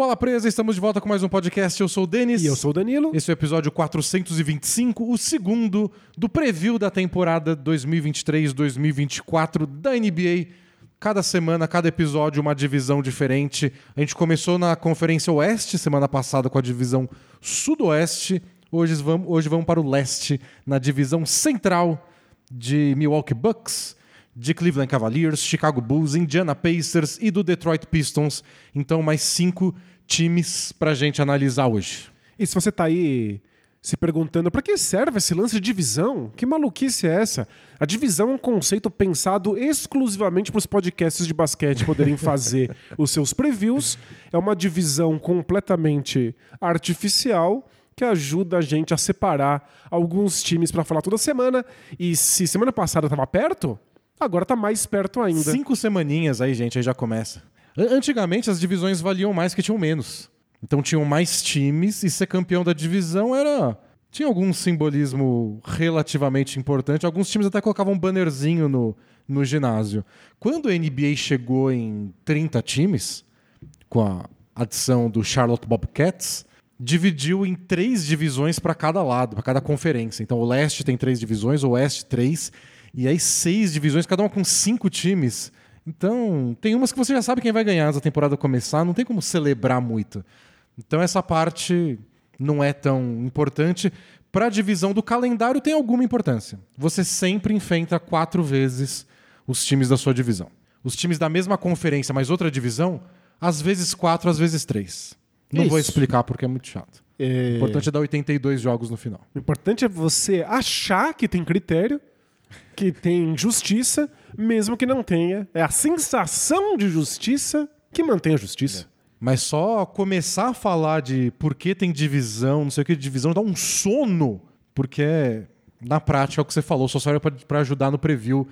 Bola Presa, estamos de volta com mais um podcast. Eu sou o Denis. E eu sou o Danilo. Esse é o episódio 425, o segundo do preview da temporada 2023-2024 da NBA. Cada semana, cada episódio, uma divisão diferente. A gente começou na Conferência Oeste semana passada com a divisão Sudoeste. Hoje vamos, hoje vamos para o leste, na divisão central de Milwaukee Bucks, de Cleveland Cavaliers, Chicago Bulls, Indiana Pacers e do Detroit Pistons. Então, mais cinco times para a gente analisar hoje. E se você tá aí se perguntando para que serve esse lance de divisão? Que maluquice é essa? A divisão é um conceito pensado exclusivamente para os podcasts de basquete poderem fazer os seus previews. É uma divisão completamente artificial que ajuda a gente a separar alguns times para falar toda semana. E se semana passada estava perto, agora está mais perto ainda. Cinco semaninhas aí, gente, aí já começa. Antigamente as divisões valiam mais que tinham menos. Então tinham mais times e ser campeão da divisão era. Tinha algum simbolismo relativamente importante. Alguns times até colocavam um bannerzinho no, no ginásio. Quando a NBA chegou em 30 times, com a adição do Charlotte Bobcats, dividiu em três divisões para cada lado, para cada conferência. Então o leste tem três divisões, o oeste três, e aí seis divisões, cada uma com cinco times. Então, tem umas que você já sabe quem vai ganhar antes da temporada começar, não tem como celebrar muito. Então, essa parte não é tão importante. Para a divisão do calendário, tem alguma importância. Você sempre enfrenta quatro vezes os times da sua divisão. Os times da mesma conferência, mas outra divisão, às vezes quatro, às vezes três. Não Isso. vou explicar porque é muito chato. É... O importante é dar 82 jogos no final. O importante é você achar que tem critério, que tem justiça, mesmo que não tenha. É a sensação de justiça que mantém a justiça. Mas só começar a falar de por que tem divisão, não sei o que divisão, dá um sono, porque na prática é o que você falou, só serve para ajudar no preview.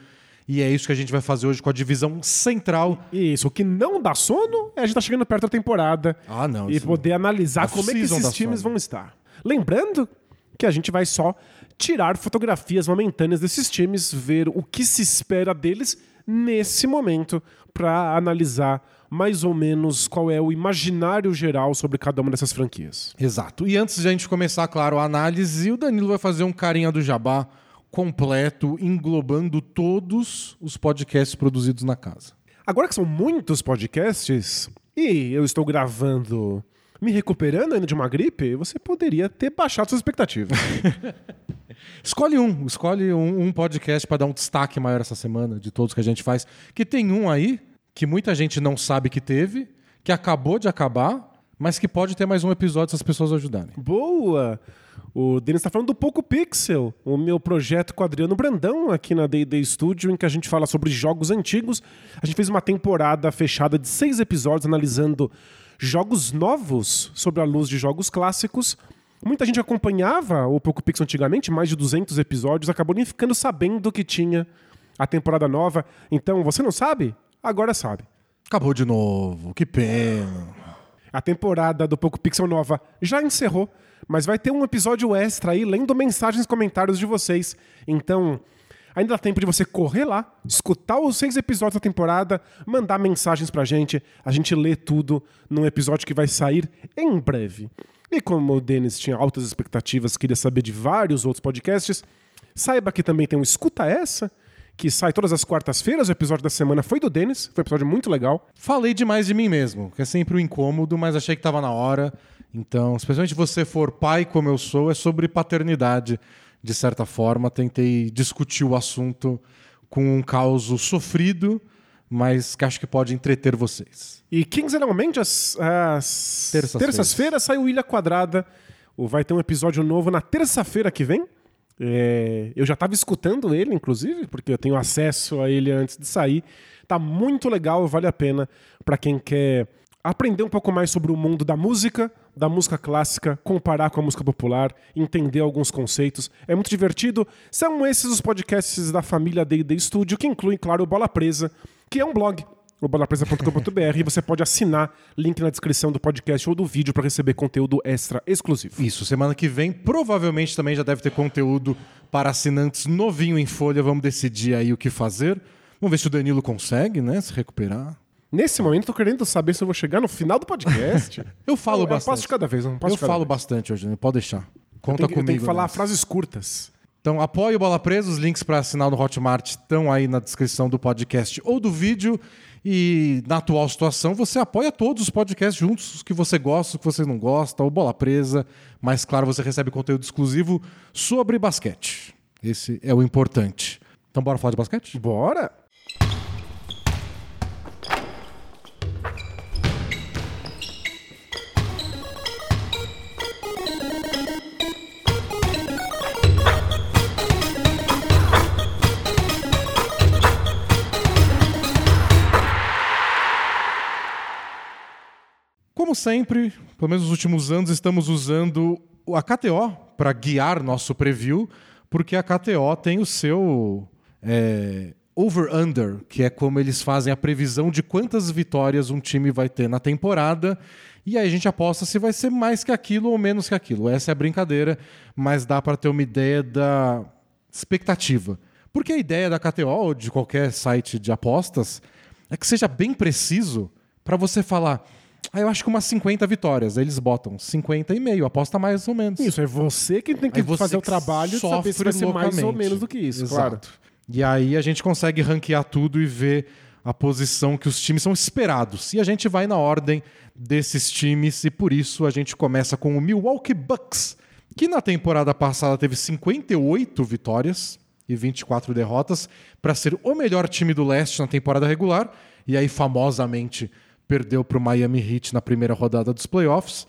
E é isso que a gente vai fazer hoje com a divisão central. Isso, o que não dá sono é a gente tá chegando perto da temporada Ah, não. e poder analisar Off como é que esses times sono. vão estar. Lembrando que a gente vai só tirar fotografias momentâneas desses times, ver o que se espera deles nesse momento para analisar mais ou menos qual é o imaginário geral sobre cada uma dessas franquias. Exato. E antes de a gente começar, claro, a análise, o Danilo vai fazer um carinha do jabá completo, englobando todos os podcasts produzidos na casa. Agora que são muitos podcasts e eu estou gravando me recuperando ainda de uma gripe, você poderia ter baixado suas expectativas. Escolhe um, escolhe um, um podcast para dar um destaque maior essa semana de todos que a gente faz. Que tem um aí que muita gente não sabe que teve, que acabou de acabar, mas que pode ter mais um episódio se as pessoas ajudarem. Boa! O Denis está falando do Poco Pixel, o meu projeto com o Adriano Brandão aqui na D&D Studio, em que a gente fala sobre jogos antigos. A gente fez uma temporada fechada de seis episódios analisando jogos novos sobre a luz de jogos clássicos. Muita gente acompanhava o Poco Pixel antigamente, mais de 200 episódios, acabou nem ficando sabendo que tinha a temporada nova. Então, você não sabe? Agora sabe. Acabou de novo, que pena. A temporada do Poco Pixel nova já encerrou, mas vai ter um episódio extra aí lendo mensagens e comentários de vocês. Então, ainda dá tempo de você correr lá, escutar os seis episódios da temporada, mandar mensagens pra gente. A gente lê tudo num episódio que vai sair em breve. E como o Denis tinha altas expectativas, queria saber de vários outros podcasts, saiba que também tem um Escuta Essa, que sai todas as quartas-feiras. O episódio da semana foi do Denis, foi um episódio muito legal. Falei demais de mim mesmo, que é sempre um incômodo, mas achei que estava na hora. Então, especialmente se você for pai como eu sou, é sobre paternidade, de certa forma. Tentei discutir o assunto com um caos sofrido, mas que acho que pode entreter vocês. E quinzenalmente, às, às Terças-feiras. terças-feiras, sai o Ilha Quadrada. Vai ter um episódio novo na terça-feira que vem. É, eu já estava escutando ele, inclusive, porque eu tenho acesso a ele antes de sair. Tá muito legal, vale a pena para quem quer aprender um pouco mais sobre o mundo da música, da música clássica, comparar com a música popular, entender alguns conceitos. É muito divertido. São esses os podcasts da família D&D Studio, que incluem, claro, o Bola Presa, que é um blog o bolapresa.com.br e você pode assinar, link na descrição do podcast ou do vídeo para receber conteúdo extra exclusivo. Isso, semana que vem provavelmente também já deve ter conteúdo para assinantes novinho em folha. Vamos decidir aí o que fazer. Vamos ver se o Danilo consegue, né, se recuperar. Nesse momento, tô querendo saber se eu vou chegar no final do podcast. Eu falo eu, eu bastante. passo de cada vez, não passo eu falo vez. bastante hoje, né? pode deixar. Conta Eu tenho, que- eu comigo. tenho que falar nessa. frases curtas. Então, apoie o Bola Presa. Os links para assinar no Hotmart estão aí na descrição do podcast ou do vídeo. E na atual situação, você apoia todos os podcasts juntos, os que você gosta, os que você não gosta, o Bola Presa. Mas, claro, você recebe conteúdo exclusivo sobre basquete. Esse é o importante. Então, bora falar de basquete? Bora! Como sempre, pelo menos nos últimos anos, estamos usando a KTO para guiar nosso preview, porque a KTO tem o seu é, over-under, que é como eles fazem a previsão de quantas vitórias um time vai ter na temporada. E aí a gente aposta se vai ser mais que aquilo ou menos que aquilo. Essa é a brincadeira, mas dá para ter uma ideia da expectativa. Porque a ideia da KTO ou de qualquer site de apostas é que seja bem preciso para você falar. Ah, eu acho que umas 50 vitórias. Aí eles botam 50 e meio, aposta mais ou menos. Isso, é você que tem que Aí fazer o trabalho de saber se vai ser mais ou menos do que isso, Exato. claro. E aí a gente consegue ranquear tudo e ver a posição que os times são esperados. E a gente vai na ordem desses times e por isso a gente começa com o Milwaukee Bucks, que na temporada passada teve 58 vitórias e 24 derrotas para ser o melhor time do leste na temporada regular e aí famosamente perdeu para o Miami Heat na primeira rodada dos playoffs.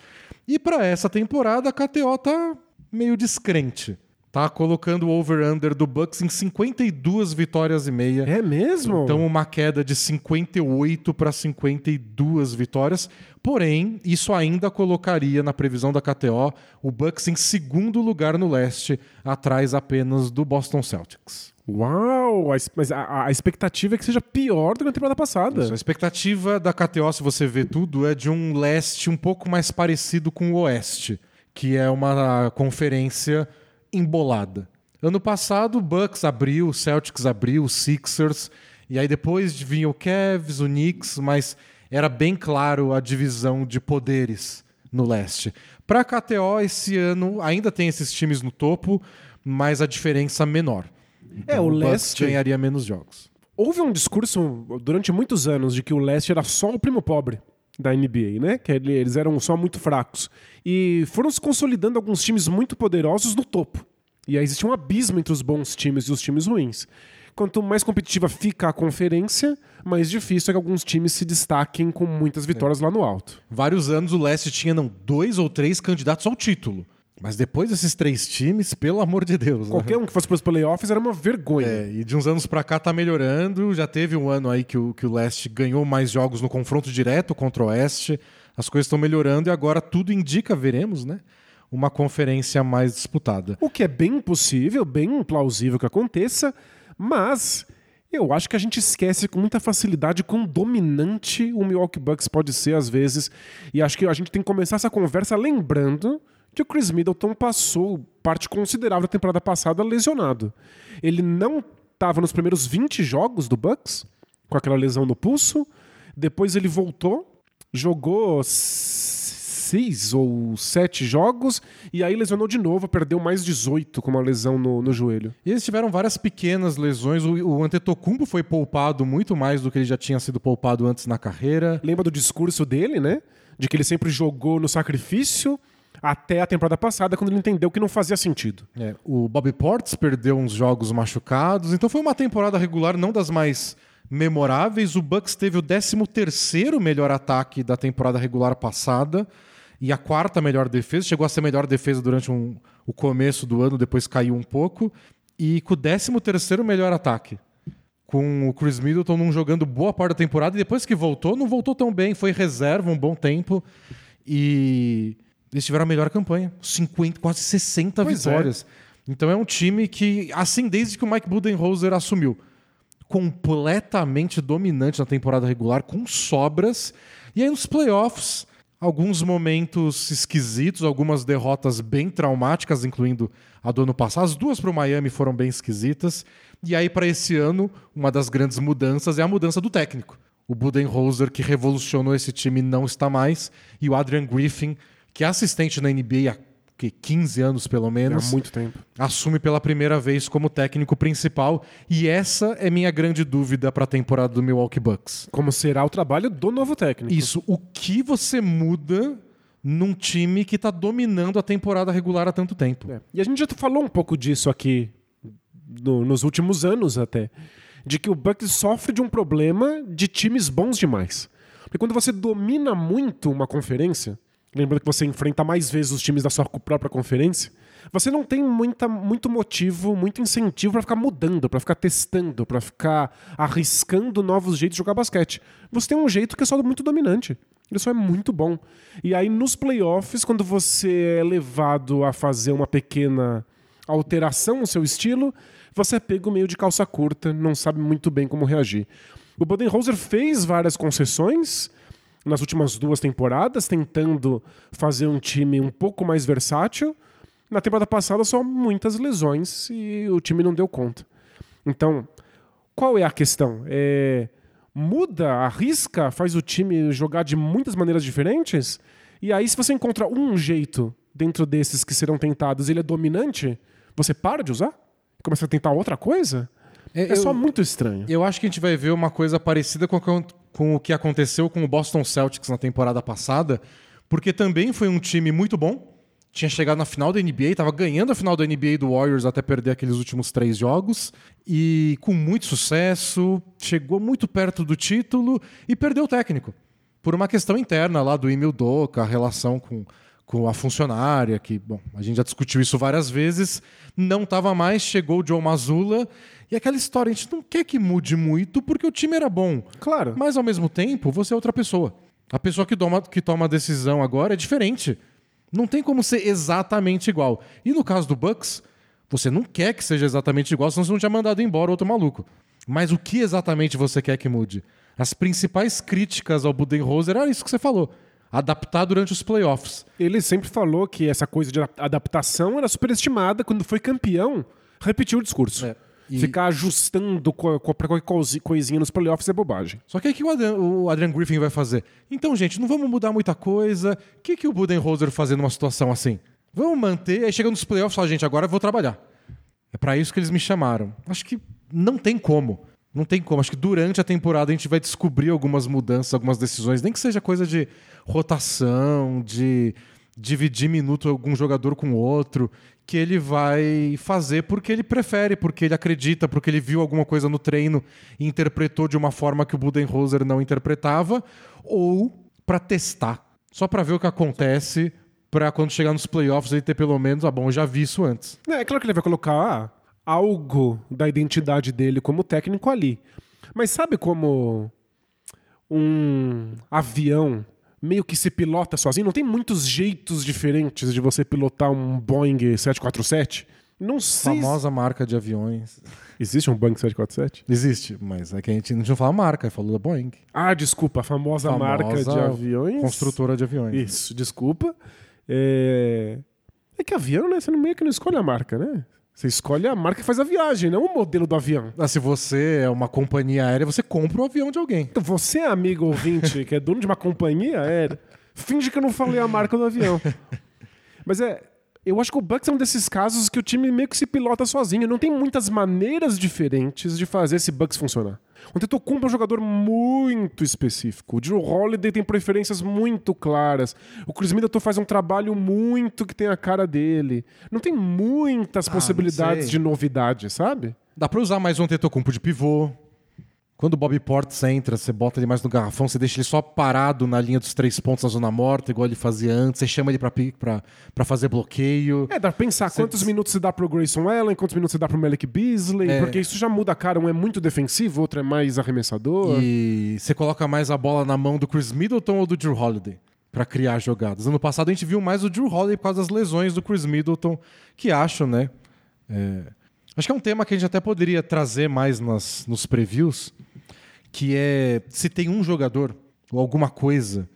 E para essa temporada a KTO tá meio descrente. Tá colocando o over-under do Bucks em 52 vitórias e meia. É mesmo? Então, uma queda de 58 para 52 vitórias. Porém, isso ainda colocaria na previsão da KTO o Bucks em segundo lugar no leste, atrás apenas do Boston Celtics. Uau! a Mas a, a expectativa é que seja pior do que na temporada passada. Isso, a expectativa da KTO, se você vê tudo, é de um leste um pouco mais parecido com o oeste, que é uma conferência embolada. Ano passado, Bucks abriu, Celtics abriu, Sixers, e aí depois vinha o Cavs, o Knicks, mas era bem claro a divisão de poderes no leste. Para a KTO, esse ano ainda tem esses times no topo, mas a diferença menor. É, o Bucks leste- ganharia menos jogos. Houve um discurso durante muitos anos de que o leste era só o primo pobre da NBA, né? Que ele- eles eram só muito fracos. E foram se consolidando alguns times muito poderosos no topo. E aí existe um abismo entre os bons times e os times ruins. Quanto mais competitiva fica a conferência, mais difícil é que alguns times se destaquem com muitas vitórias lá no alto. Vários anos o Leste tinha não, dois ou três candidatos ao título. Mas depois desses três times, pelo amor de Deus. né? Qualquer um que fosse para os playoffs era uma vergonha. É, e de uns anos pra cá tá melhorando. Já teve um ano aí que o, que o Leste ganhou mais jogos no confronto direto contra o Oeste. As coisas estão melhorando e agora tudo indica, veremos, né? Uma conferência mais disputada. O que é bem possível, bem plausível que aconteça, mas eu acho que a gente esquece com muita facilidade quão dominante o Milwaukee Bucks pode ser às vezes. E acho que a gente tem que começar essa conversa lembrando que o Chris Middleton passou parte considerável da temporada passada lesionado. Ele não estava nos primeiros 20 jogos do Bucks com aquela lesão no pulso. Depois ele voltou, jogou seis ou sete jogos e aí lesionou de novo, perdeu mais 18 com uma lesão no, no joelho. E eles tiveram várias pequenas lesões. O, o Antetokounmpo foi poupado muito mais do que ele já tinha sido poupado antes na carreira. Lembra do discurso dele, né? De que ele sempre jogou no sacrifício até a temporada passada, quando ele entendeu que não fazia sentido. É, o Bobby Portis perdeu uns jogos machucados, então foi uma temporada regular não das mais memoráveis. O Bucks teve o 13º melhor ataque da temporada regular passada e a quarta melhor defesa. Chegou a ser melhor defesa durante um- o começo do ano, depois caiu um pouco. E com o 13º melhor ataque. Com o Chris Middleton não jogando boa parte da temporada e depois que voltou, não voltou tão bem. Foi reserva um bom tempo e eles tiveram a melhor campanha. 50, quase 60 Pois é. vitórias. Então é um time que, assim, desde que o Mike Budenholzer assumiu, completamente dominante na temporada regular, com sobras. E aí nos playoffs, alguns momentos esquisitos, algumas derrotas bem traumáticas, incluindo a do ano passado. As duas para o Miami foram bem esquisitas. E aí, para esse ano, uma das grandes mudanças é a mudança do técnico. O Budenholzer, que revolucionou esse time, não está mais. E o Adrian Griffin, que é assistente na NBA há que, 15 anos pelo menos, Há muito tempo. assume pela primeira vez como técnico principal. E essa é minha grande dúvida para a temporada do Milwaukee Bucks. Como será o trabalho do novo técnico. Isso, o que você muda num time que está dominando a temporada regular há tanto tempo? É. E a gente já falou um pouco disso aqui no- nos últimos anos até. De que o Bucks sofre de um problema de times bons demais. Porque quando você domina muito uma conferência, lembrando que você enfrenta mais vezes os times da sua própria conferência, você não tem muita, muito motivo, muito incentivo pra ficar mudando, pra ficar testando, pra ficar arriscando novos jeitos de jogar basquete. Você tem um jeito que é só muito dominante. Ele só é muito bom. E aí nos playoffs, quando você é levado a fazer uma pequena alteração no seu estilo, você é pego meio de calça curta, não sabe muito bem como reagir. O Budenholzer fez várias concessões nas últimas duas temporadas, tentando fazer um time um pouco mais versátil. Na temporada passada, só muitas lesões e o time não deu conta. Então, qual é a questão? É, muda, arrisca, faz o time jogar de muitas maneiras diferentes? E aí, se você encontra um jeito dentro desses que serão tentados e ele é dominante, você para de usar? Começa a tentar outra coisa? É, eu- só muito estranho. Eu acho que a gente vai ver uma coisa parecida com, a- com o que aconteceu com o Boston Celtics na temporada passada, porque também foi um time muito bom. Tinha chegado na final da NBA, estava ganhando a final da NBA do Warriors até perder aqueles últimos três jogos. E com muito sucesso, chegou muito perto do título e perdeu o técnico. Por uma questão interna lá do Emil Doca, a relação com, com a funcionária, que, bom, a gente já discutiu isso várias vezes. Não estava mais, chegou o Joe Mazzulla. E aquela história, a gente não quer que mude muito porque o time era bom. Claro. Mas ao mesmo tempo, você é outra pessoa. A pessoa que toma, que toma a decisão agora é diferente. Não tem como ser exatamente igual. E no caso do Bucks, você não quer que seja exatamente igual, senão você não tinha mandado embora outro maluco. Mas o que exatamente você quer que mude? As principais críticas ao Budenholzer era isso que você falou. Adaptar durante os playoffs. Ele sempre falou que essa coisa de adaptação era superestimada. Quando foi campeão, repetiu o discurso. É. E- Ficar ajustando co co pra qualquer coisi- coisinha nos playoffs é bobagem. Só que aí o que o Adrian, o Adrian Griffin vai fazer? Então, gente, não vamos mudar muita coisa. O que, que o Budenholzer fazer numa situação assim? Vamos manter, aí chega nos playoffs e fala, gente, agora eu vou trabalhar. É pra isso que eles me chamaram. Acho que não tem como. Não tem como. Acho que durante a temporada a gente vai descobrir algumas mudanças, algumas decisões, nem que seja coisa de rotação, de dividir minuto algum jogador com outro, que ele vai fazer porque ele prefere, porque ele acredita, porque ele viu alguma coisa no treino e interpretou de uma forma que o Budenholzer não interpretava, ou para testar, só para ver o que acontece, para quando chegar nos playoffs ele ter pelo menos, ah, bom, eu já vi isso antes. É, é claro que ele vai colocar ah, algo da identidade dele como técnico ali. Mas sabe como um avião meio que se pilota sozinho? Não tem muitos jeitos diferentes de você pilotar um Boeing 747? Não sei. Famosa marca de aviões. Existe um Boeing 747? Existe, mas é que a gente não falou a marca, falou da Boeing. Ah, desculpa, a famosa, Famosa marca de aviões. Construtora de aviões. Isso, desculpa. É... é que avião, né? Você não- meio que não escolhe a marca, né? Você escolhe a marca que faz a viagem, não o modelo do avião. Ah, se você é uma companhia aérea, você compra o avião de alguém. Então, Você, amigo ouvinte, que é dono de uma companhia aérea, finge que eu não falei a marca do avião. Mas é. Eu acho que o Bucks é um desses casos que o time meio que se pilota sozinho. Não tem muitas maneiras diferentes de fazer esse Bucks funcionar. O Antetokounmpo é um jogador muito específico. O Drew Holiday tem preferências muito claras. O Chris Middleton faz um trabalho muito que tem a cara dele. Não tem muitas Ah, possibilidades de novidade, sabe? Dá pra usar mais um Antetokounmpo de pivô. Quando o Bobby Portis entra, você bota ele mais no garrafão, você deixa ele só parado na linha dos três pontos na zona morta, igual ele fazia antes. Você chama ele pra, pra, pra fazer bloqueio. É, dá pra pensar quantos minutos se dá pro Grayson Allen, quantos minutos se dá pro Malik Beasley, É. porque isso já muda a cara. Um é muito defensivo, o outro é mais arremessador. E você coloca mais a bola na mão do Chris Middleton ou do Drew Holiday pra criar jogadas. Ano passado a gente viu mais o Drew Holiday por causa das lesões do Chris Middleton, que acho, né? é, Acho que é um tema que a gente até poderia trazer mais nas, nos previews, que é se tem um jogador ou alguma coisa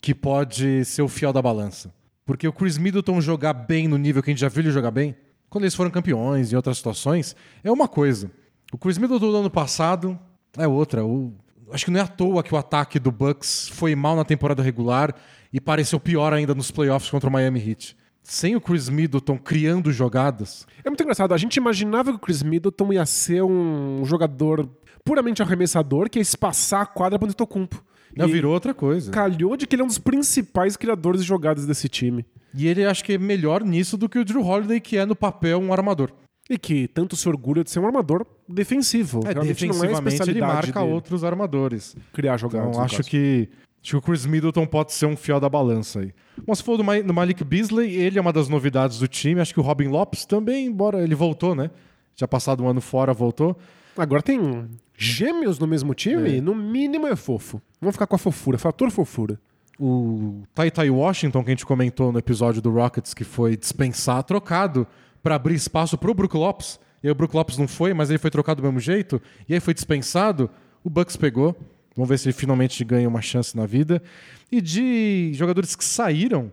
que pode ser o fiel da balança. Porque o Chris Middleton jogar bem no nível que a gente já viu ele jogar bem, quando eles foram campeões em outras situações, é uma coisa. O Chris Middleton do ano passado é outra. O- acho que não é à toa que o ataque do Bucks foi mal na temporada regular e pareceu pior ainda nos playoffs contra o Miami Heat. Sem o Chris Middleton criando jogadas. É muito engraçado. A gente imaginava que o Chris Middleton ia ser um jogador puramente arremessador, que ia espaçar a quadra para o Antetokounmpo. Não, E virou outra coisa. Calhou de que ele é um dos principais criadores de jogadas desse time. E ele acho que é melhor nisso do que o Drew Holiday, que é no papel um armador. E que tanto se orgulha de ser um armador defensivo. É, Realmente não é defensivamente ele marca dele outros armadores. criar jogadas. Então acho caso. que, acho que o Chris Middleton pode ser um fiel da balança aí. Bom, se for do, Ma- do Malik Beasley, ele é uma das novidades do time. Acho que o Robin Lopes também, embora ele voltou, né? Já passado um ano fora, voltou. Agora tem gêmeos no mesmo time, É. no mínimo é fofo. Vamos ficar com a fofura, fator fofura. O Tai Tai Washington, que a gente comentou no episódio do Rockets, que foi dispensar, trocado para abrir espaço pro Brook Lopes. E aí o Brook Lopes não foi, mas ele foi trocado do mesmo jeito. E aí foi dispensado. O Bucks pegou. Vamos ver se ele finalmente ganha uma chance na vida. E de jogadores que saíram,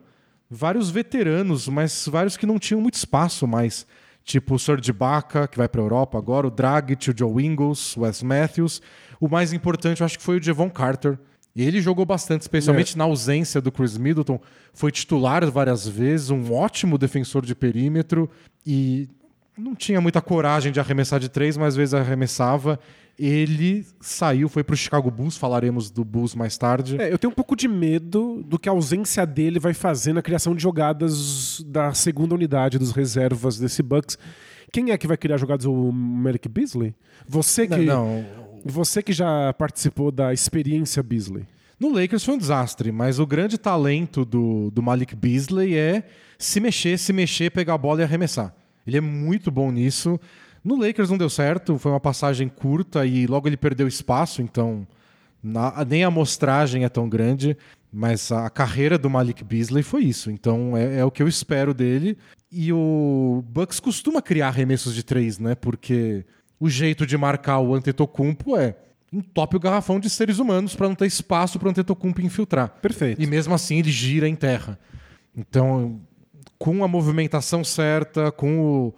vários veteranos, mas vários que não tinham muito espaço mais. Tipo o Serge Ibaka, que vai para a Europa agora, o Dragic, o Joe Ingles, o Wes Matthews. O mais importante, eu acho que foi o Devon Carter. Ele jogou bastante, especialmente na ausência do Chris Middleton. Foi titular várias vezes, um ótimo defensor de perímetro e não tinha muita coragem de arremessar de três, mas às vezes arremessava. Ele saiu, foi para o Chicago Bulls, falaremos do Bulls mais tarde. É, eu tenho um pouco de medo do que a ausência dele vai fazer na criação de jogadas da segunda unidade dos reservas desse Bucks. Quem é que vai criar jogadas? O Merrick Beasley? Você que, Não, você que já participou da experiência Beasley. No Lakers foi um desastre, mas o grande talento do, do Malik Beasley é se mexer, se mexer, pegar a bola e arremessar. Ele é muito bom nisso. No Lakers não deu certo, foi uma passagem curta e logo ele perdeu espaço, então na- nem a amostragem é tão grande, mas a carreira do Malik Beasley foi isso. Então é, é o que eu espero dele. E o Bucks costuma criar arremessos de três, né? Porque o jeito de marcar o Antetokounmpo é entope o garrafão de seres humanos para não ter espaço para o Antetokounmpo infiltrar. Perfeito. E mesmo assim ele gira em terra. Então, com a movimentação certa, com o,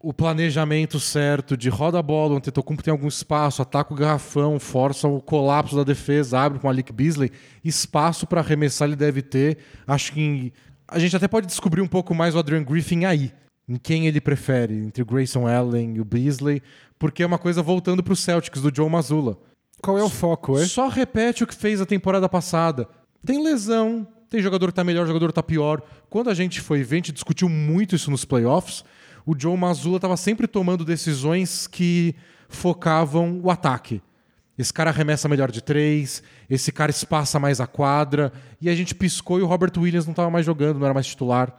o planejamento certo de roda a bola, o Antetokounmpo tem algum espaço, ataca o garrafão, força o colapso da defesa, abre com o Malik Beasley, espaço para arremessar ele deve ter. Acho que em- a gente até pode descobrir um pouco mais o Adrian Griffin aí, em quem ele prefere, entre o Grayson Allen e o Beasley, porque é uma coisa voltando para os Celtics, do Joe Mazzulla. Qual é o foco, é? Só repete o que fez a temporada passada. Tem lesão, tem jogador que tá melhor, jogador que tá pior. Quando a gente foi ver, a gente discutiu muito isso nos playoffs. O Joe Mazzulla estava sempre tomando decisões que focavam o ataque. Esse cara arremessa melhor de três, esse cara espaça mais a quadra. E a gente piscou e o Robert Williams não estava mais jogando, não era mais titular.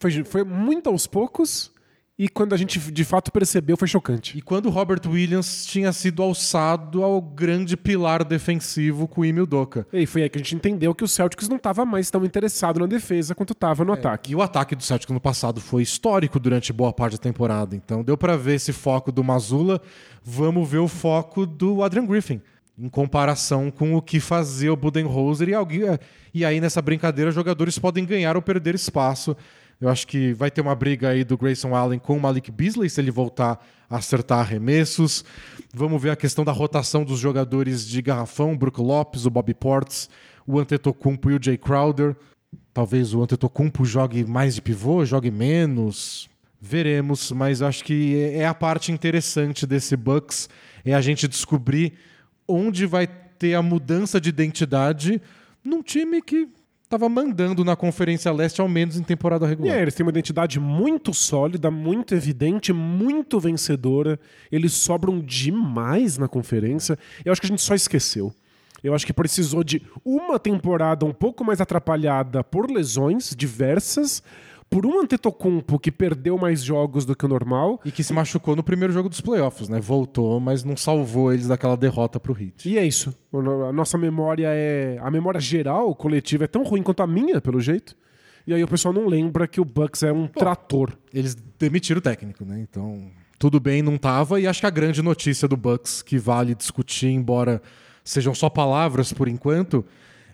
Foi, foi muito aos poucos e quando a gente de fato percebeu foi chocante. E quando o Robert Williams tinha sido alçado ao grande pilar defensivo com o Emil Doka. E foi aí que a gente entendeu que o Celtics não estava mais tão interessado na defesa quanto estava no ataque. E o ataque do Celtics no passado foi histórico durante boa parte da temporada. Então deu pra ver esse foco do Mazula. Vamos ver o foco do Adrian Griffin. Em comparação com o que fazia o Budenholzer e alguém. E aí, nessa brincadeira, jogadores podem ganhar ou perder espaço. Eu acho que vai ter uma briga aí do Grayson Allen com o Malik Beasley se ele voltar a acertar arremessos. Vamos ver a questão da rotação dos jogadores de garrafão, o Brook Lopes, o Bobby Ports, o Antetokounmpo e o Jay Crowder. Talvez o Antetokounmpo jogue mais de pivô, jogue menos. Veremos, mas acho que é a parte interessante desse Bucks é a gente descobrir onde vai ter a mudança de identidade num time que estava mandando na Conferência Leste, ao menos em temporada regular. é, eles têm uma identidade muito sólida, muito evidente, muito vencedora. Eles sobram demais na conferência. Eu acho que a gente só esqueceu. Eu acho que precisou de uma temporada um pouco mais atrapalhada por lesões diversas, por um Antetokounmpo que perdeu mais jogos do que o normal. E que se machucou no primeiro jogo dos playoffs, né? Voltou, mas não salvou eles daquela derrota pro Heat. E é isso. A nossa memória é. A memória geral, coletiva, é tão ruim quanto a minha, pelo jeito. E aí o pessoal não lembra que o Bucks é um trator. Eles demitiram o técnico, né? Então, tudo bem, não tava. E acho que a grande notícia do Bucks, que vale discutir, embora sejam só palavras por enquanto,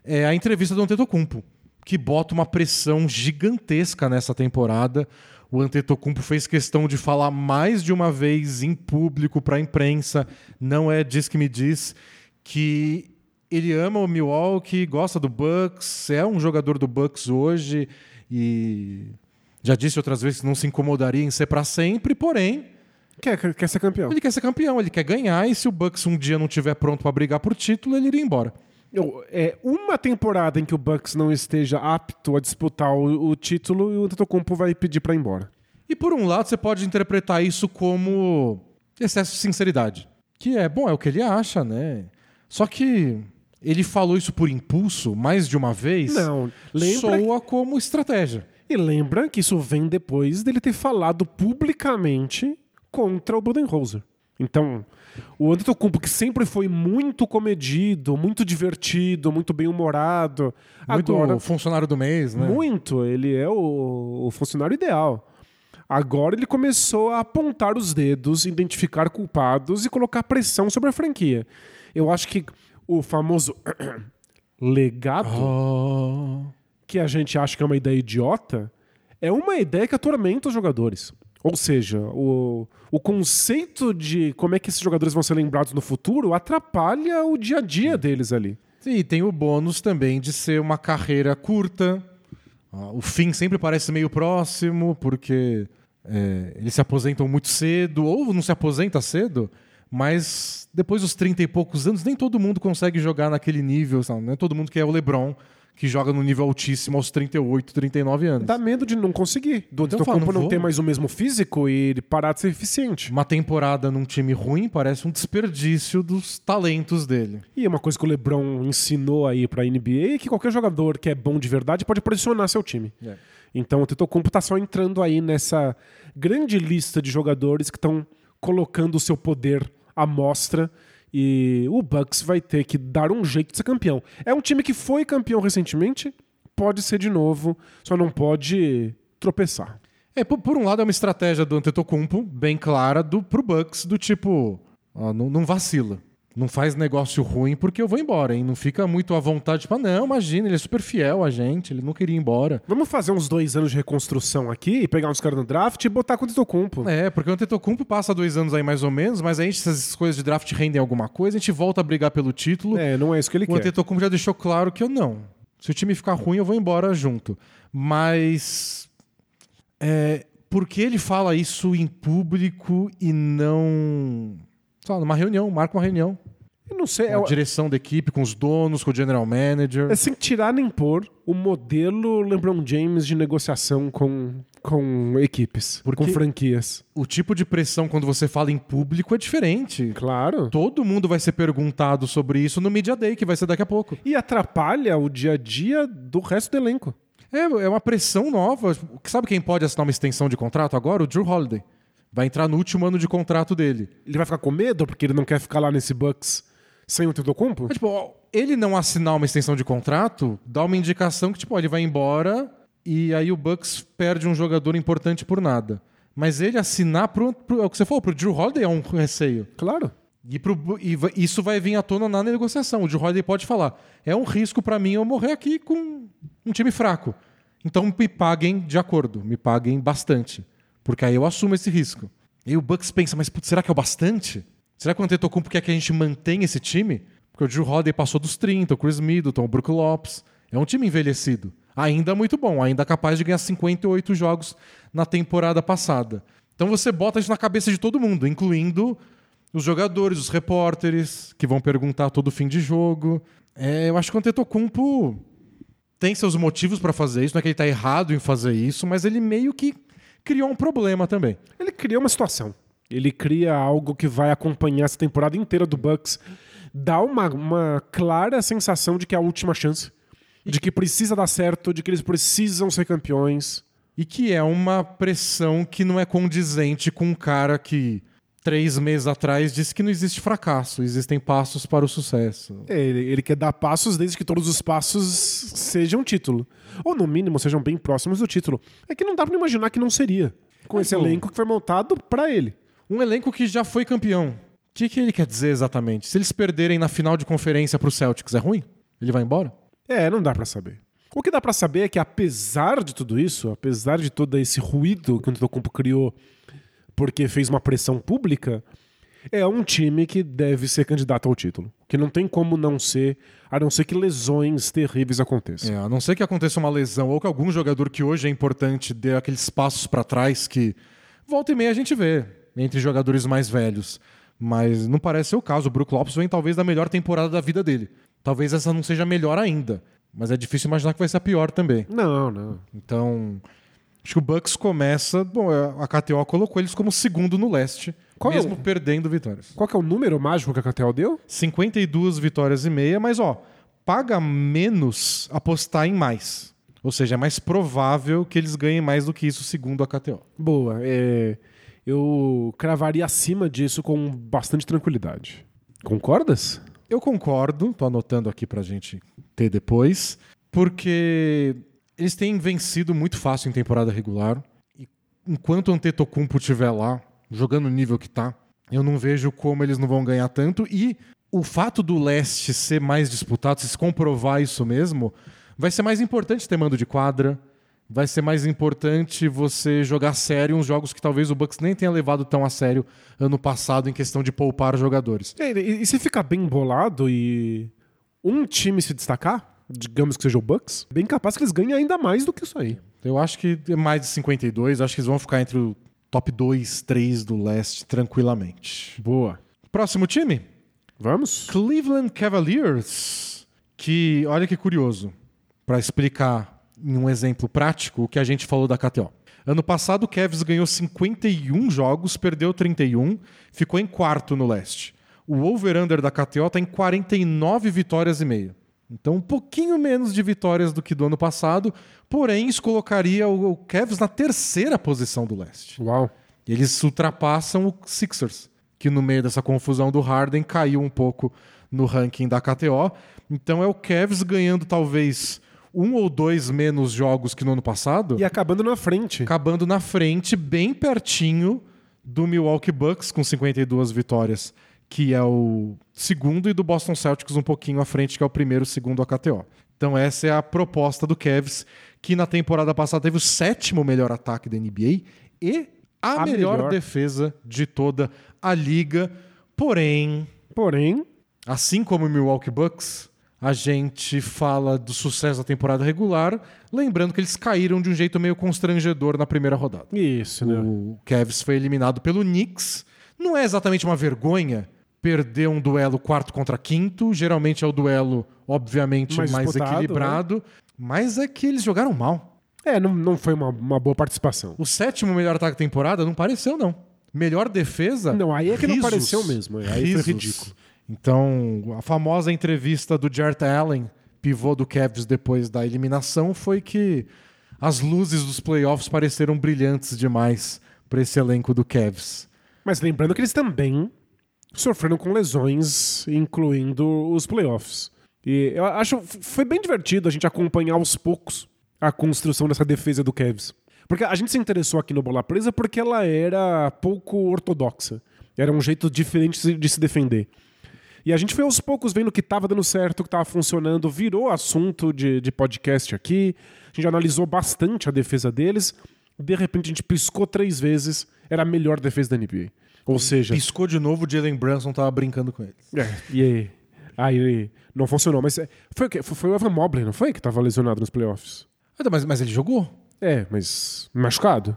é a entrevista do Antetokounmpo, que bota uma pressão gigantesca nessa temporada. O Antetokounmpo fez questão de falar mais de uma vez em público para a imprensa, não é diz que me diz, que ele ama o Milwaukee, gosta do Bucks, é um jogador do Bucks hoje e já disse outras vezes que não se incomodaria em ser para sempre, porém Quer, quer, ser campeão. ele quer ser campeão, ele quer ganhar e se o Bucks um dia não tiver pronto para brigar por título, ele iria embora. É uma temporada em que o Bucks não esteja apto a disputar o, o título e o Antetokounmpo vai pedir pra ir embora. E por um lado, você pode interpretar isso como excesso de sinceridade. Que é, bom, é o que ele acha, né? Só que ele falou isso por impulso mais de uma vez. Não, lembra Soa como estratégia. E lembra que isso vem depois dele ter falado publicamente contra o Budenholzer. Então, o Antetokounmpo, que sempre foi muito comedido, muito divertido, muito bem-humorado, Muito agora funcionário do mês, né? muito, ele é o, o funcionário ideal. Agora ele começou a apontar os dedos, identificar culpados e colocar pressão sobre a franquia. Eu acho que o famoso legado Oh. que a gente acha que é uma ideia idiota, é uma ideia que atormenta os jogadores. Ou seja, o, o conceito de como é que esses jogadores vão ser lembrados no futuro atrapalha o dia a dia deles ali. E tem o bônus também de ser uma carreira curta. Ah, O fim sempre parece meio próximo, porque é, eles se aposentam muito cedo, ou não se aposenta cedo, mas depois dos 30 e poucos anos, nem todo mundo consegue jogar naquele nível. Não é todo mundo que é o LeBron, que joga no nível altíssimo aos 38, 39 anos. Dá medo de não conseguir. Do Então Antetokounmpo fala, não não ter mais o mesmo físico e ele parar de ser eficiente. Uma temporada num time ruim parece um desperdício dos talentos dele. E é uma coisa que o LeBron ensinou aí pra NBA é que qualquer jogador que é bom de verdade pode pressionar seu time. É. Então o Tetocumpo tá só entrando aí nessa grande lista de jogadores que estão colocando o seu poder à mostra e o Bucks vai ter que dar um jeito de ser campeão. É um time que foi campeão recentemente, pode ser de novo, só não pode tropeçar. É, por, por um lado é uma estratégia do Antetokounmpo bem clara do, pro Bucks, do tipo, ó, não, não vacila. Não faz negócio ruim porque eu vou embora, hein? Não fica muito à vontade, tipo, ah, não, imagina, ele é super fiel a gente, ele não queria ir embora. Vamos fazer uns dois anos de reconstrução aqui e pegar uns caras no draft e botar com o Tetocumpo. É, porque o Antetokounmpo passa dois anos aí mais ou menos, mas aí essas coisas de draft rendem alguma coisa, a gente volta a brigar pelo título. É, não é isso que ele O quer. Antetokounmpo já deixou claro que eu não. Se o time ficar ruim, eu vou embora junto. Mas é, por que ele fala isso em público e não, sei lá, numa reunião, marca uma reunião, Eu não sei, é, com a direção da equipe, com os donos, com o general manager. é sem tirar nem pôr o modelo LeBron James de negociação com, com equipes, Porque- com franquias. O tipo de pressão quando você fala em público é diferente. Claro. Todo mundo vai ser perguntado sobre isso no Media Day, que vai ser daqui a pouco. E atrapalha o dia a dia do resto do elenco. É, é uma pressão nova. Sabe quem pode assinar uma extensão de contrato agora? O Drew Holiday. Vai entrar no último ano de contrato dele. Ele vai ficar com medo porque ele não quer ficar lá nesse Bucks sem o Tetocumpo? Mas, tipo, ele não assinar uma extensão de contrato dá uma indicação que, tipo, ó, ele vai embora e aí o Bucks perde um jogador importante por nada. Mas ele assinar pro, pro é o que você falou, pro Drew Holiday é um receio. Claro. E, pro, e isso vai vir à tona na negociação. O Drew Holiday pode falar: é um risco pra mim eu morrer aqui com um time fraco. Então me paguem de acordo, me paguem bastante. Porque aí eu assumo esse risco. E o Bucks pensa: mas putz, será que é o bastante? Será que o Antetokounmpo quer que a gente mantenha esse time? Porque o Drew Holiday passou dos 30, o Chris Middleton, o Brook Lopes. É um time envelhecido. Ainda muito bom, ainda capaz de ganhar 58 jogos na temporada passada. Então você bota isso na cabeça de todo mundo, incluindo os jogadores, os repórteres, que vão perguntar todo fim de jogo. É, eu acho que o Antetokounmpo tem seus motivos pra fazer isso, não é que ele tá errado em fazer isso, mas ele meio que criou um problema também. Ele cria uma situação. Ele cria algo que vai acompanhar essa temporada inteira do Bucks. Dá uma, uma clara sensação de que é a última chance. De que precisa dar certo, de que eles precisam ser campeões. E que é uma pressão que não é condizente com um cara que três meses atrás disse que não existe fracasso, existem passos para o sucesso. É, Ele, ele quer dar passos desde que todos os passos sejam título. Ou, no mínimo, sejam bem próximos do título. É que não dá pra imaginar que não seria. Com Mas esse o- elenco que foi montado pra ele. Um elenco que já foi campeão. O que, que ele quer dizer exatamente? Se eles perderem na final de conferência pro Celtics, é ruim? Ele vai embora? É, não dá pra saber. O que dá pra saber é que apesar de tudo isso, apesar de todo esse ruído que o Antetokounmpo criou porque fez uma pressão pública, é um time que deve ser candidato ao título. Que não tem como não ser, a não ser que lesões terríveis aconteçam. É, a não ser que aconteça uma lesão ou que algum jogador que hoje é importante dê aqueles passos para trás que volta e meia a gente vê entre jogadores mais velhos. Mas não parece ser o caso. O Brook Lopes vem talvez da melhor temporada da vida dele. Talvez essa não seja melhor ainda. Mas é difícil imaginar que vai ser a pior também. Não, não. Então, acho que o Bucks começa. Bom, a KTO colocou eles como segundo no leste, Qual é mesmo o- perdendo vitórias. Qual que é o número mágico que a KTO deu? 52 vitórias e meia, mas ó, paga menos apostar em mais. Ou seja, é mais provável que eles ganhem mais do que isso, segundo a KTO. Boa. É, eu cravaria acima disso com bastante tranquilidade. Concordas? Eu concordo, tô anotando aqui pra gente ter depois, porque eles têm vencido muito fácil em temporada regular. E enquanto o Antetokounmpo estiver lá, jogando o nível que tá, eu não vejo como eles não vão ganhar tanto. E o fato do leste ser mais disputado, se comprovar isso mesmo, vai ser mais importante ter mando de quadra. Vai ser mais importante você jogar sério uns jogos que talvez o Bucks nem tenha levado tão a sério ano passado em questão de poupar jogadores. É, E, e se ficar bem bolado e um time se destacar, digamos que seja o Bucks, bem capaz que eles ganhem ainda mais do que isso aí. Eu acho que é mais de 52. Acho que eles vão ficar entre o top 2, 3 do leste tranquilamente. Boa. Próximo time? Vamos? Cleveland Cavaliers. Que, olha que curioso, para explicar em um exemplo prático o que a gente falou da KTO. Ano passado o Cavs ganhou 51 jogos, perdeu 31, ficou em quarto no leste. O over-under da KTO está em 49 vitórias e meia. Então, um pouquinho menos de vitórias do que do ano passado, porém, isso colocaria o Cavs na terceira posição do leste. Uau. Eles ultrapassam o Sixers, que no meio dessa confusão do Harden caiu um pouco no ranking da KTO. Então é o Cavs ganhando talvez um ou dois menos jogos que no ano passado, E acabando na frente. acabando na frente, bem pertinho do Milwaukee Bucks com 52 vitórias, que é o segundo, e do Boston Celtics um pouquinho à frente, que é o primeiro, segundo a KTO. Então essa é a proposta do Cavs, que na temporada passada teve o sétimo melhor ataque da NBA e a, A melhor, melhor. defesa de toda a liga. Porém, Porém, assim como o Milwaukee Bucks, a gente fala do sucesso da temporada regular, lembrando que eles caíram de um jeito meio constrangedor na primeira rodada. isso, né? O Cavs foi eliminado pelo Knicks. Não é exatamente uma vergonha perder um duelo quarto contra quinto. Geralmente é o duelo, obviamente, Mais mais, disputado, equilibrado. Mas é que eles jogaram mal. É, não, não foi uma, uma boa participação. O sétimo melhor ataque da temporada não pareceu, não. Melhor defesa. Não, aí é que não risos. pareceu mesmo. Aí foi Risos. ridículo. Então, a famosa entrevista do Jarrett Allen, pivô do Cavs depois da eliminação, foi que as luzes dos playoffs pareceram brilhantes demais para esse elenco do Cavs. Mas lembrando que eles também sofreram com lesões, incluindo os playoffs. E eu acho foi bem divertido a gente acompanhar aos poucos a construção dessa defesa do Cavs. Porque a gente se interessou aqui no Bola Presa porque ela era pouco ortodoxa. Era um jeito diferente de se- de se defender. E a gente foi aos poucos vendo que estava dando certo, que estava funcionando, virou assunto de, de podcast aqui. A gente analisou bastante a defesa deles. De repente a gente piscou três vezes, era a melhor defesa da NBA. Ou seja, Piscou de novo, o Jalen Brunson tava brincando com eles. é, e aí? Aí não funcionou, mas é, foi, foi, o Evan Mobley, não foi? Que tava lesionado nos playoffs. Ah, Mas, mas ele jogou? É, mas machucado?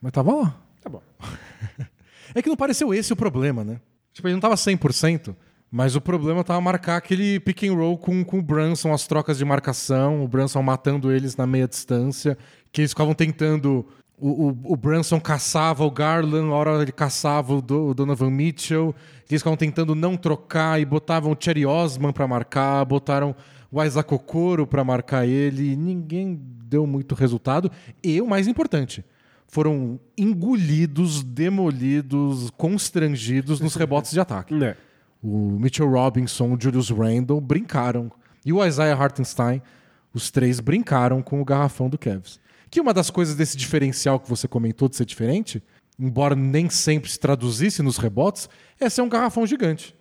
Mas tava lá. Tá bom. É que não pareceu esse o problema, né? Tipo, ele não tava 100%, mas o problema tava marcar aquele pick and roll com, com o Brunson, as trocas de marcação, o Brunson matando eles na meia distância, que eles ficavam tentando... O, o, o Brunson caçava o Garland, a hora ele caçava o, Do- o Donovan Mitchell, eles ficavam tentando não trocar e botavam o Cherry Osman pra marcar, botaram o Isaac Okoro pra marcar ele, e ninguém deu muito resultado. E o mais importante, foram engolidos, demolidos, constrangidos nos rebotes de ataque. Né. O Mitchell Robinson, o Julius Randle brincaram. E o Isaiah Hartenstein, os três brincaram com o garrafão do Cavs. Que uma das coisas desse diferencial que você comentou de ser diferente, embora nem sempre se traduzisse nos rebotes, é ser um garrafão gigante.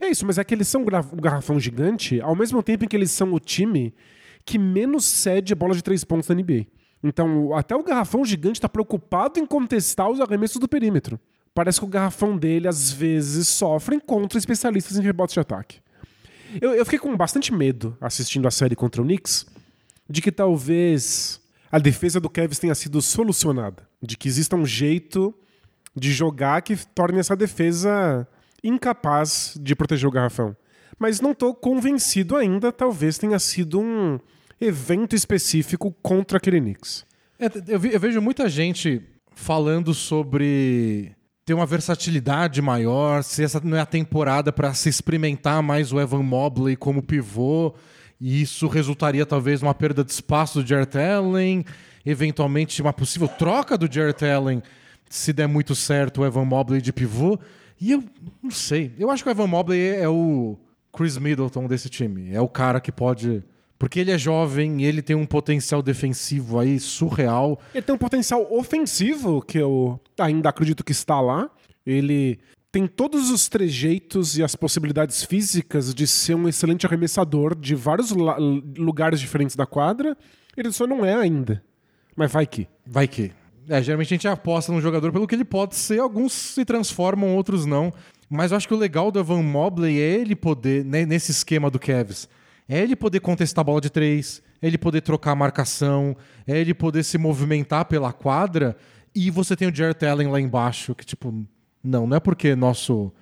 É isso, mas é que eles são um garrafão gigante, ao mesmo tempo em que eles são o time que menos cede bola de três pontos na NBA. Então, até o garrafão gigante está preocupado em contestar os arremessos do perímetro. Parece que o garrafão dele, às vezes, sofre contra especialistas em rebotes de ataque. Eu, eu fiquei com bastante medo assistindo a série contra o Knicks de que talvez a defesa do Cavs tenha sido solucionada. De que exista um jeito de jogar que torne essa defesa incapaz de proteger o garrafão. Mas não estou convencido ainda, talvez tenha sido um evento específico contra aquele Knicks. É, eu, vi- eu vejo muita gente falando sobre ter uma versatilidade maior, se essa não é a temporada para se experimentar mais o Evan Mobley como pivô, e isso resultaria talvez numa perda de espaço do Jarrett Allen, eventualmente uma possível troca do Jarrett Allen, se der muito certo o Evan Mobley de pivô. E eu não sei, eu acho que o Evan Mobley é o Chris Middleton desse time, é o cara que pode... Porque ele é jovem ele tem um potencial defensivo aí surreal. Ele tem um potencial ofensivo que eu ainda acredito que está lá. Ele tem todos os trejeitos e as possibilidades físicas de ser um excelente arremessador de vários lugares diferentes da quadra. Ele só não é ainda. Mas vai que. Vai que. É, geralmente a gente aposta no jogador pelo que ele pode ser, alguns se transformam, outros não. Mas eu acho que o legal do Evan Mobley é ele poder, né, nesse esquema do Cavs, é ele poder contestar a bola de três, é ele poder trocar a marcação, é ele poder se movimentar pela quadra e você tem o Jarrett Allen lá embaixo, que tipo, não, não é porque nosso.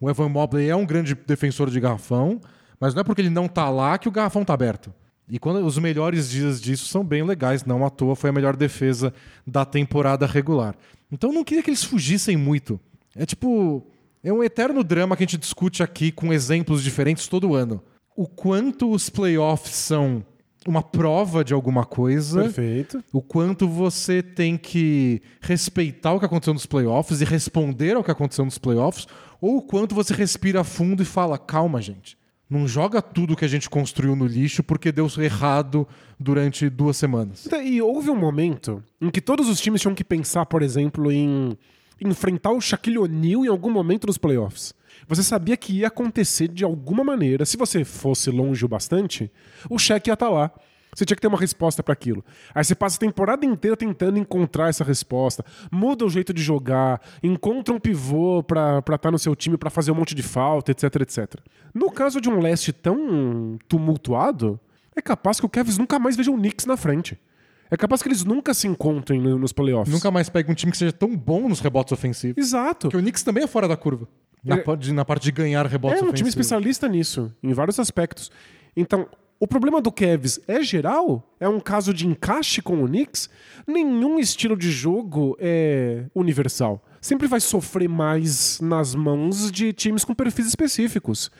O Evan Mobley é um grande defensor de garrafão, mas não é porque ele não tá lá que o garrafão tá aberto. E quando os melhores dias disso são bem legais, não à toa foi a melhor defesa da temporada regular. Então não queria que eles fugissem muito. É tipo, é um eterno drama que a gente discute aqui com exemplos diferentes todo ano. O quanto os playoffs são uma prova de alguma coisa Perfeito. o quanto você tem que respeitar o que aconteceu nos playoffs e responder ao que aconteceu nos playoffs, ou o quanto você respira fundo e fala: calma, gente. Não joga tudo que a gente construiu no lixo porque deu errado durante duas semanas. Então, E houve um momento em que todos os times tinham que pensar, por exemplo, em enfrentar o Shaquille O'Neal em algum momento nos playoffs. Você sabia que ia acontecer de alguma maneira. Se você fosse longe o bastante, o Shaq ia estar lá. Você tinha que ter uma resposta para aquilo. Aí você passa a temporada inteira tentando encontrar essa resposta, muda o jeito de jogar, encontra um pivô pra estar no seu time pra fazer um monte de falta, etc, etc. No caso de um leste tão tumultuado, é capaz que o Cavs nunca mais veja o Knicks na frente. É capaz que eles nunca se encontrem no- nos playoffs. Nunca mais pega um time que seja tão bom nos rebotes ofensivos. Exato. Porque o Knicks também é fora da curva. Na, É- pa- de- na parte de ganhar rebotes É um time ofensivos. especialista nisso, em vários aspectos. Então, o problema do Cavs é geral? É um caso de encaixe com o Knicks? Nenhum estilo de jogo é universal. Sempre vai sofrer mais nas mãos de times com perfis específicos.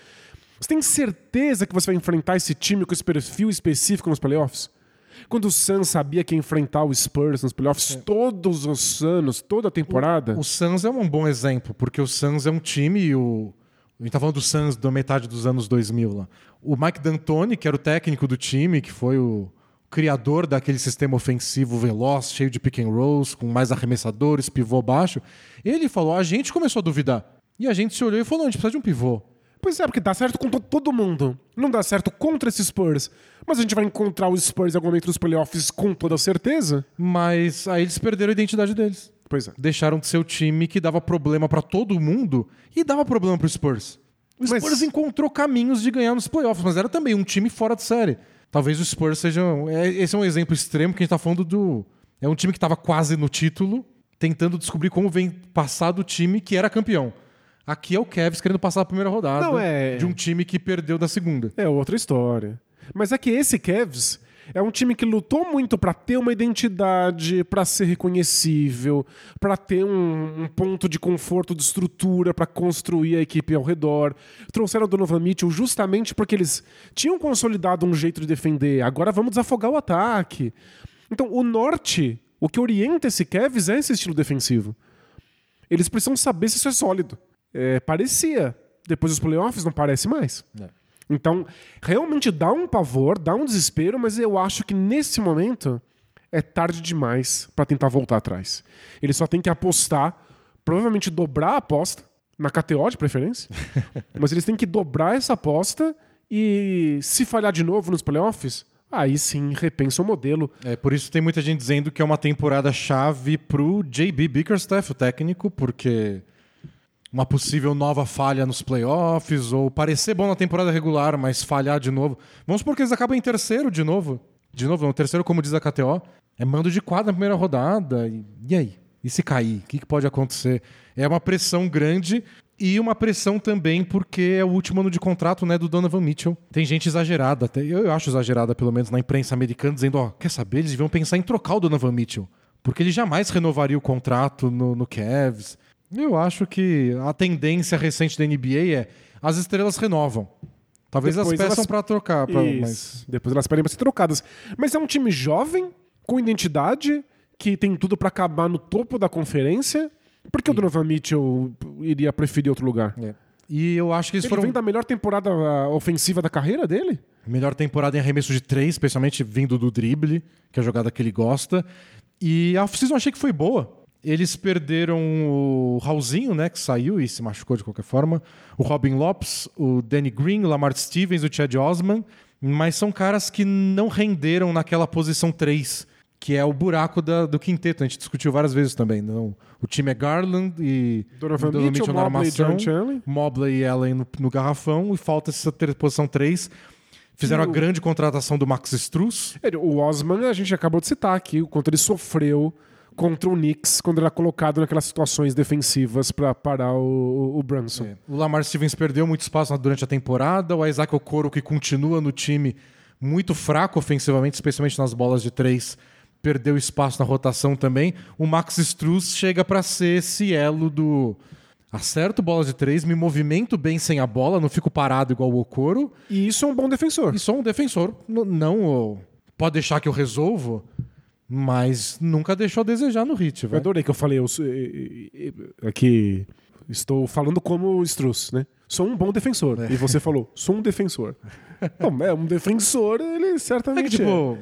Você tem certeza que você vai enfrentar esse time com esse perfil específico nos playoffs? Quando o Suns sabia que ia enfrentar o Spurs nos playoffs todos os anos, toda a temporada. O Suns é um bom exemplo, porque o Suns é um time e o. A gente tá falando do Suns da metade dos anos 2000 lá. O Mike D'Antoni, que era o técnico do time, que foi o criador daquele sistema ofensivo veloz, cheio de pick and rolls, com mais arremessadores, pivô baixo, ele falou: a gente começou a duvidar. E a gente se olhou e falou: não, a gente precisa de um pivô. Pois é, porque dá certo com to- todo mundo. Não dá certo contra esses Spurs. Mas a gente vai encontrar os Spurs em algum momento nos playoffs com toda certeza. Mas aí eles perderam a identidade deles. Pois é. Deixaram de ser o time que dava problema pra todo mundo e dava problema pro Spurs. O Mas- Spurs encontrou caminhos de ganhar nos playoffs, mas era também um time fora de série. Talvez o Spurs seja. é- Esse é um exemplo extremo que a gente tá falando do. É um time que tava quase no título, tentando descobrir como vem passar do time que era campeão. Aqui é o Cavs querendo passar a primeira rodada Não, é- de um time que perdeu da segunda. É outra história. Mas é que esse Cavs é um time que lutou muito pra ter uma identidade, pra ser reconhecível, pra ter um, um ponto de conforto, de estrutura, pra construir a equipe ao redor. Trouxeram o Donovan Mitchell justamente porque eles tinham consolidado um jeito de defender. Agora vamos desafogar o ataque. Então, o norte, o que orienta esse Cavs é esse estilo defensivo. Eles precisam saber se isso é sólido. É, parecia. Depois dos playoffs, não parece mais. É. Então, realmente dá um pavor, dá um desespero, mas eu acho que nesse momento é tarde demais pra tentar voltar atrás. Ele só tem que apostar, provavelmente dobrar a aposta, na KTO de preferência, mas eles têm que dobrar essa aposta e se falhar de novo nos playoffs, aí sim repensa o modelo. É, por isso tem muita gente dizendo que é uma temporada chave pro JB Bickerstaff, o técnico, porque uma possível nova falha nos playoffs, ou parecer bom na temporada regular, mas falhar de novo. Vamos supor que eles acabam em terceiro de novo. De novo, no terceiro, como diz a KTO, é mando de quadra na primeira rodada. E, e aí? E se cair? O que, que pode acontecer? É uma pressão grande e uma pressão também porque é o último ano de contrato né, do Donovan Mitchell. Tem gente exagerada, até eu acho exagerada, pelo menos na imprensa americana, dizendo: ó, quer saber? Eles deviam pensar em trocar o Donovan Mitchell. Porque ele jamais renovaria o contrato no, no Cavs. Eu acho que a tendência recente da NBA é as estrelas renovam. Talvez Depois elas peçam elas- pra trocar, pra- mas Depois elas pedem pra ser trocadas. Mas é um time jovem, com identidade, que tem tudo pra acabar no topo da conferência. Por que o Donovan Mitchell iria preferir outro lugar? É. E eu acho que eles Ele foram vem da melhor temporada ah, ofensiva da carreira dele? melhor temporada em arremesso de três, especialmente vindo do drible, que é a jogada que ele gosta. E a off-season eu achei que foi boa. Eles perderam o Raulzinho, né, que saiu e se machucou de qualquer forma, o Robin Lopes, o Danny Green, o Lamar Stevens, o Chad Osman, mas são caras que não renderam naquela posição 3, que é o buraco da- do quinteto. A gente discutiu várias vezes também. Não, o time é Garland e Donovan Mitchell, na Mobley armação. Mobley e Allen no, no garrafão e falta essa ter- posição 3. Fizeram E a o- grande contratação do Max Struz. Ele- O Osman, a gente acabou de citar aqui, o quanto ele sofreu contra o Knicks quando ele era colocado naquelas situações defensivas pra parar o, o Brunson. O Lamar Stevens perdeu muito espaço durante a temporada. O Isaac Okoro, que continua no time muito fraco ofensivamente, especialmente nas bolas de três, perdeu espaço na rotação também. O Max Struz chega para ser esse elo do acerto bola de três, me movimento bem sem a bola, não fico parado igual o Okoro. E isso é um bom defensor. E sou um defensor. Não o- pode deixar que eu resolvo, mas nunca deixou a desejar no hit. Eu adorei que eu falei, eu, aqui estou falando como o Struz, né? Sou um bom defensor. É. E você falou, sou um defensor. Não, é um defensor, ele É que, certamente é. tipo,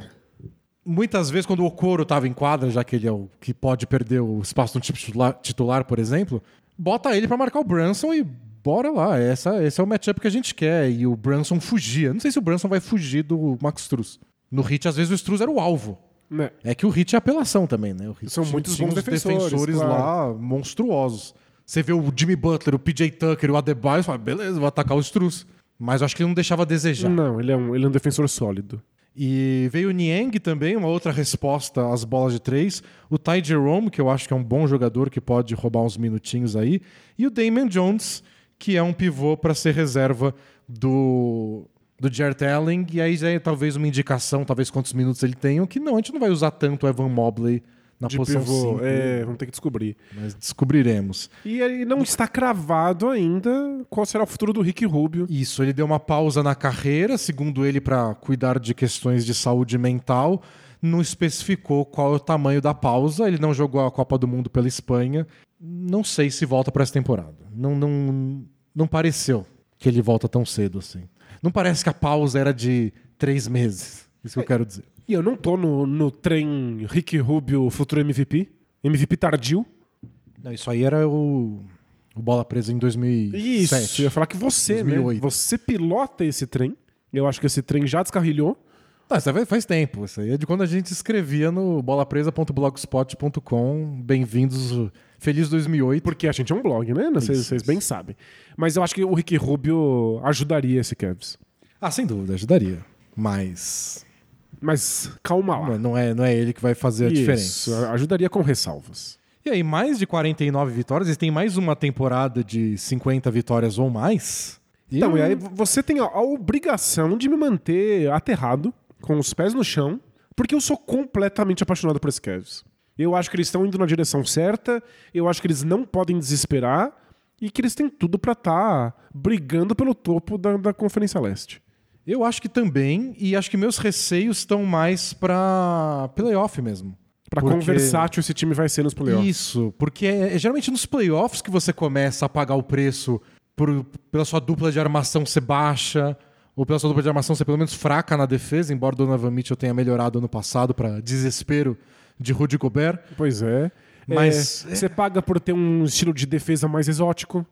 muitas vezes quando o Okoro tava em quadra, já que ele é o que pode perder o espaço no time titular, por exemplo, bota ele pra marcar o Brunson e bora lá. Essa, esse é o matchup que a gente quer. E o Brunson fugia. Não sei se o Brunson vai fugir do Max Struz. No hit, às vezes, o Struz era o alvo. Né? É que o hit é apelação também, né? São muitos bons uns defensores, lá monstruosos. Você vê o Jimmy Butler, o PJ Tucker, o Adebayo, você fala, beleza, vou atacar o Struz. Mas eu acho que ele não deixava a desejar. Não, ele é, um, ele é um defensor sólido. E veio o Niang também, uma outra resposta às bolas de três. O Ty Jerome, que eu acho que é um bom jogador que pode roubar uns minutinhos aí. E o Damian Jones, que é um pivô para ser reserva do, do Jarrett Allen. E aí já é talvez uma indicação, talvez quantos minutos ele tem, que não, a gente não vai usar tanto o Evan Mobley na De posição pivô, 5, é, vamos ter que descobrir. mas descobriremos. E aí não está cravado ainda qual será o futuro do Rick Rubio. Isso, ele deu uma pausa na carreira, segundo ele, para cuidar de questões de saúde mental. Não especificou qual é o tamanho da pausa. Ele não jogou a Copa do Mundo pela Espanha. Não sei se volta para essa temporada. Não, não, não pareceu que ele volta tão cedo assim. Não parece que a pausa era de três meses. Isso que eu quero dizer. E eu não tô no, no trem Rick Rubio futuro MVP. MVP tardio. Não, isso aí era o, o Bola Presa em 2007. Isso, eu ia falar que você, 2008. né? Você pilota esse trem. Eu acho que esse trem já descarrilhou. Tá, isso faz tempo. Isso aí é de quando a gente escrevia no bolapresa.blogspot.com. Bem-vindos, feliz 2008. Porque a gente é um blog, né? Vocês, bem sabem. Mas eu acho que o Rick Rubio ajudaria esse Cavs. Ah, sem dúvida, ajudaria. Mas Mas calma lá. não é, não é ele que vai fazer a Isso, diferença. ajudaria com ressalvas. E aí, mais de 49 vitórias, eles têm mais uma temporada de 50 vitórias ou mais. Então, Eu- e aí você tem a, a obrigação de me manter aterrado, com os pés no chão, porque eu sou completamente apaixonado por esse Cavs. Eu acho que eles estão indo na direção certa, eu acho que eles não podem desesperar e que eles têm tudo pra estar brigando pelo topo da, da Conferência Leste. Eu acho que também, e acho que meus receios estão mais pra playoff mesmo. Pra Porque- quão versátil esse time vai ser nos playoffs. Isso, porque é, é geralmente nos playoffs que você começa a pagar o preço por- pela sua dupla de armação ser baixa, sua dupla de armação ser pelo menos fraca na defesa, embora o Donovan Mitchell tenha melhorado ano passado para desespero de Rudy Gobert. Pois é. Mas- É, você paga por ter um estilo de defesa mais exótico,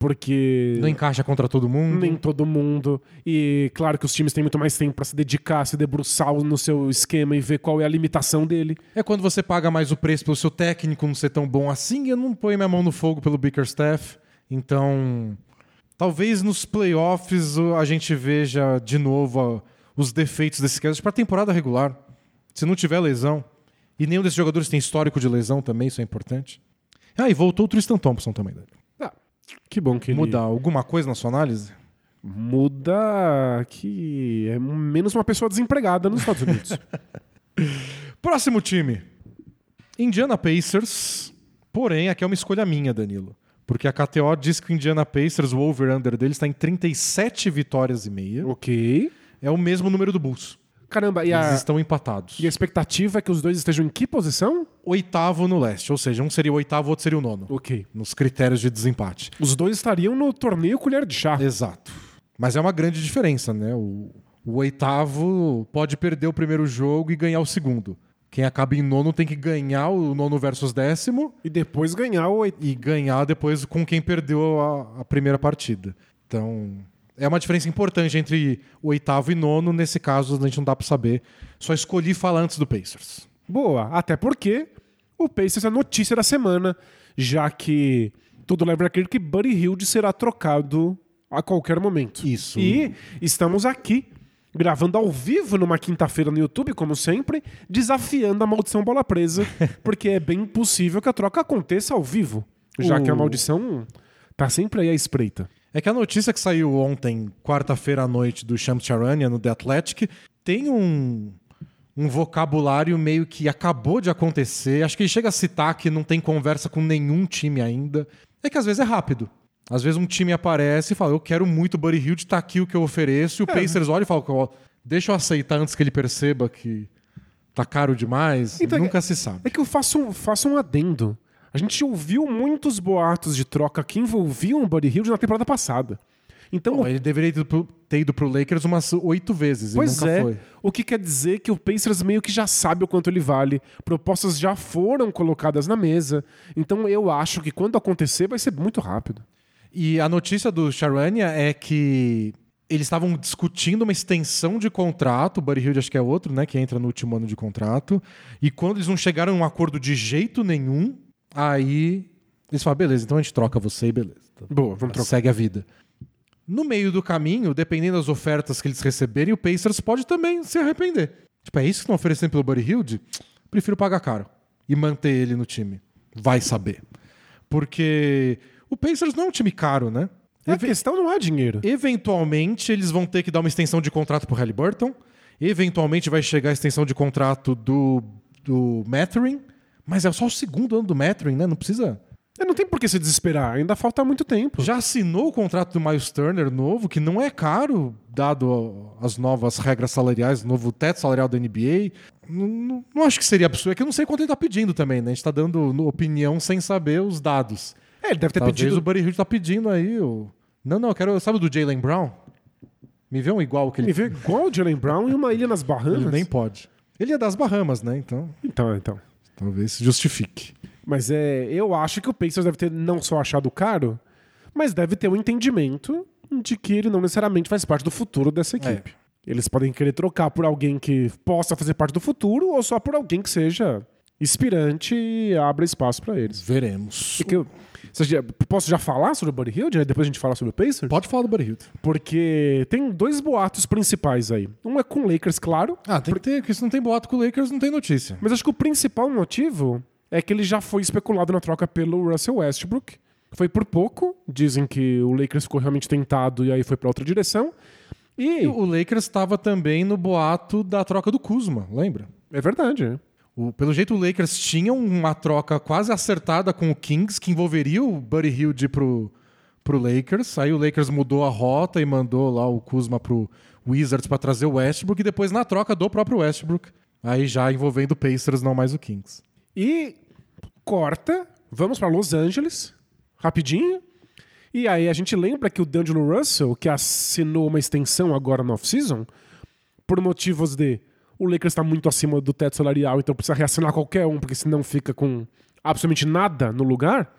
porque Não encaixa contra todo mundo. nem todo mundo. E claro que os times têm muito mais tempo pra se dedicar, se debruçar no seu esquema e ver qual é a limitação dele. É quando você paga mais o preço pelo seu técnico não ser tão bom assim, eu não ponho minha mão no fogo pelo Bickerstaff. Então, talvez nos playoffs a gente veja de novo os defeitos desse caso para a temporada regular. Se não tiver lesão. E nenhum desses jogadores tem histórico de lesão também, isso é importante. Ah, e voltou o Tristan Thompson também. Ah, que bom que ele Muda alguma coisa na sua análise? muda que é menos uma pessoa desempregada nos Estados Unidos. Próximo time. Indiana Pacers. Porém, aqui é uma escolha minha, Danilo. Porque a KTO diz que o Indiana Pacers, o over-under dele, está em 37 vitórias e meia. ok. É o mesmo número do Bulls. Caramba, e Eles a, estão empatados. e a expectativa é que os dois estejam em que posição? Oitavo no leste, ou seja, um seria o oitavo, outro seria o nono. Ok. Nos critérios de desempate. Os dois estariam no torneio colher de chá. Exato. Mas é uma grande diferença, né? O, o oitavo pode perder o primeiro jogo e ganhar o segundo. Quem acaba em nono tem que ganhar o nono versus décimo E depois ganhar o oit- e ganhar depois com quem perdeu a, a primeira partida. Então, é uma diferença importante entre o oitavo e nono. Nesse caso, a gente não dá pra saber. Só escolhi falar antes do Pacers. Boa, até porque o Pacers é a notícia da semana, já que tudo leva a crer que Buddy Hilde será trocado a qualquer momento. Isso. E estamos aqui gravando ao vivo numa quinta-feira no YouTube, como sempre, desafiando a maldição bola presa, porque é bem possível que a troca aconteça ao vivo, já O- que a maldição tá sempre aí à espreita. É que a notícia que saiu ontem, quarta-feira à noite, do Shams Charania no The Athletic, tem um, um vocabulário meio que acabou de acontecer. Acho que ele chega a citar que não tem conversa com nenhum time ainda. É que às vezes é rápido. Às vezes um time aparece e fala: Eu quero muito o Buddy Hilde, tá aqui o que eu ofereço. E o Pacers olha e fala: "Ó, Deixa eu aceitar antes que ele perceba que tá caro demais. Então, Nunca se sabe. É que eu faço um, faço um adendo. A gente ouviu muitos boatos de troca que envolviam o Buddy Hilde na temporada passada. Então, Bom, ele deveria ter ido pro, ter ido pro Lakers umas oito vezes. Pois e nunca é. foi. O que quer dizer que o Pacers meio que já sabe o quanto ele vale. Propostas já foram colocadas na mesa. Então eu acho que quando acontecer vai ser muito rápido. E a notícia do Charania é que eles estavam discutindo uma extensão de contrato, o Buddy Hilde acho que é outro, né, que entra no último ano de contrato, e quando eles não chegaram a um acordo de jeito nenhum, aí eles falam, beleza, então a gente troca você e beleza. Boa, vamos trocar. Segue a vida. No meio do caminho, dependendo das ofertas que eles receberem, o Pacers pode também se arrepender. Tipo, é isso que estão oferecendo pelo Buddy Hilde? Prefiro pagar caro e manter ele no time. Vai saber. Porque o Pacers não é um time caro, né? A questão não é dinheiro. Eventualmente, eles vão ter que dar uma extensão de contrato pro Halliburton. Eventualmente vai chegar a extensão de contrato do, do Mathurin. Mas é só o segundo ano do Mathurin, né? Não precisa... É, Não tem por que se desesperar, ainda falta muito tempo. Já assinou o contrato do Miles Turner novo, que não é caro, dado as novas regras salariais, o novo teto salarial da NBA. Não, não- não acho que seria absurdo. É que eu não sei quanto ele tá pedindo também, né? A gente tá dando opinião sem saber os dados. É, ele deve ter Talvez pedido. o Buddy Hield tá pedindo aí. O... Não, não, eu quero. Sabe do Jalen Brown? Me vê um igual que ele. Me vê igual o Jalen Brown e uma ilha nas Bahamas. Ele nem pode. Ele é das Bahamas, né? Então, Então, então. talvez se justifique. Mas é, eu acho que o Pacers deve ter não só achado caro, mas deve ter um entendimento de que ele não necessariamente faz parte do futuro dessa equipe. Eles podem querer trocar por alguém que possa fazer parte do futuro ou só por alguém que seja inspirante e abra espaço pra eles. Veremos. E que eu- Você já- posso já falar sobre o Buddy Hilde? Depois a gente fala sobre o Pacers? Pode falar do Buddy Hield. Porque tem dois boatos principais aí. Um é com o Lakers, claro. Ah, tem que ter, porque se não tem boato com o Lakers, não tem notícia. Mas acho que o principal motivo é que ele já foi especulado na troca pelo Russell Westbrook. Foi por pouco. Dizem que o Lakers ficou realmente tentado e aí foi pra outra direção. E E o Lakers estava também no boato da troca do Kuzma, lembra? é verdade. O- pelo jeito, o Lakers tinha uma troca quase acertada com o Kings, que envolveria o Buddy Hilde pro, pro Lakers. Aí o Lakers mudou a rota e mandou lá o Kuzma pro Wizards para trazer o Westbrook. E depois, na troca do próprio Westbrook, aí já envolvendo o Pacers, não mais o Kings. E corta, vamos pra Los Angeles, rapidinho. E aí a gente lembra que o D'Angelo Russell, que assinou uma extensão agora no off-season, por motivos de o Lakers está muito acima do teto salarial, então precisa reassinar qualquer um, porque senão fica com absolutamente nada no lugar.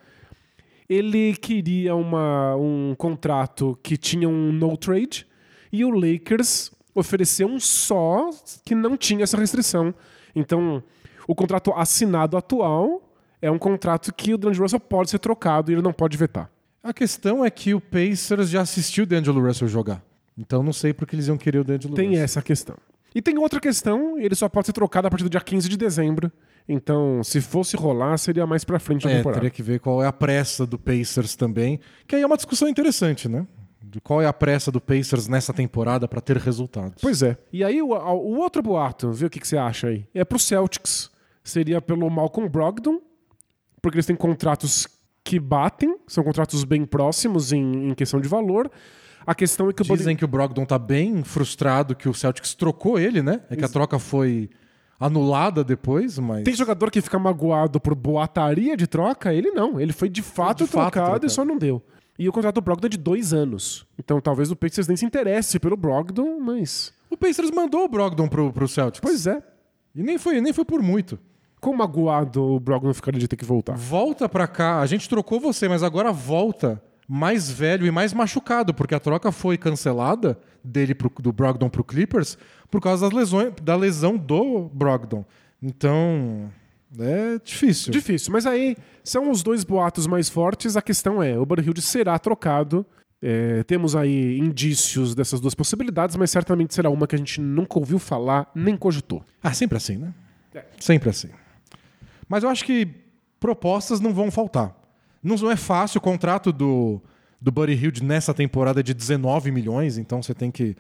Ele queria uma, um contrato que tinha um no trade e o Lakers ofereceu um só que não tinha essa restrição. Então, o contrato assinado atual é um contrato que o D'Angelo Russell pode ser trocado e ele não pode vetar. A questão é que o Pacers já assistiu o D'Angelo Russell jogar. Então não sei por que eles iam querer o D'Angelo Tem Russell. essa questão. E tem outra questão, ele só pode ser trocado a partir do dia 15 de dezembro. Então, se fosse rolar, seria mais pra frente da É, temporada. teria que ver qual é a pressa do Pacers também. Que aí é uma discussão interessante, né? De qual é a pressa do Pacers nessa temporada para ter resultados. Pois é. E aí, o, o outro boato, vê o que, que você acha aí. É pro Celtics. Seria pelo Malcolm Brogdon, porque eles têm contratos que batem, são contratos bem próximos em, em questão de valor. A questão é que o Dizem que o Brogdon tá bem frustrado que o Celtics trocou ele, né? É que a troca foi anulada depois, mas. Tem jogador que fica magoado por boataria de troca, ele não. Ele foi de fato, de fato trocado, trocado. e só não deu. E o contrato do Brogdon é de dois anos. Então talvez o Pacers nem se interesse pelo Brogdon, mas. O Pacers mandou o Brogdon pro, pro Celtics. Pois é. E nem foi, nem foi por muito. Quão magoado o Brogdon ficaria de ter que voltar? Volta pra cá. A gente trocou você, mas agora volta mais velho e mais machucado, porque a troca foi cancelada dele pro, do Brogdon pro Clippers por causa das lesões, da lesão do Brogdon. Então, é difícil. Difícil, mas aí são os dois boatos mais fortes. A questão é: o Buddy será trocado. É, temos aí indícios dessas duas possibilidades, mas certamente será uma que a gente nunca ouviu falar nem cogitou. Ah, sempre assim, né? É. Sempre assim. Mas eu acho que propostas não vão faltar. Não, é fácil o contrato do, do Buddy Hilde nessa temporada é de 19 milhões, então você tem que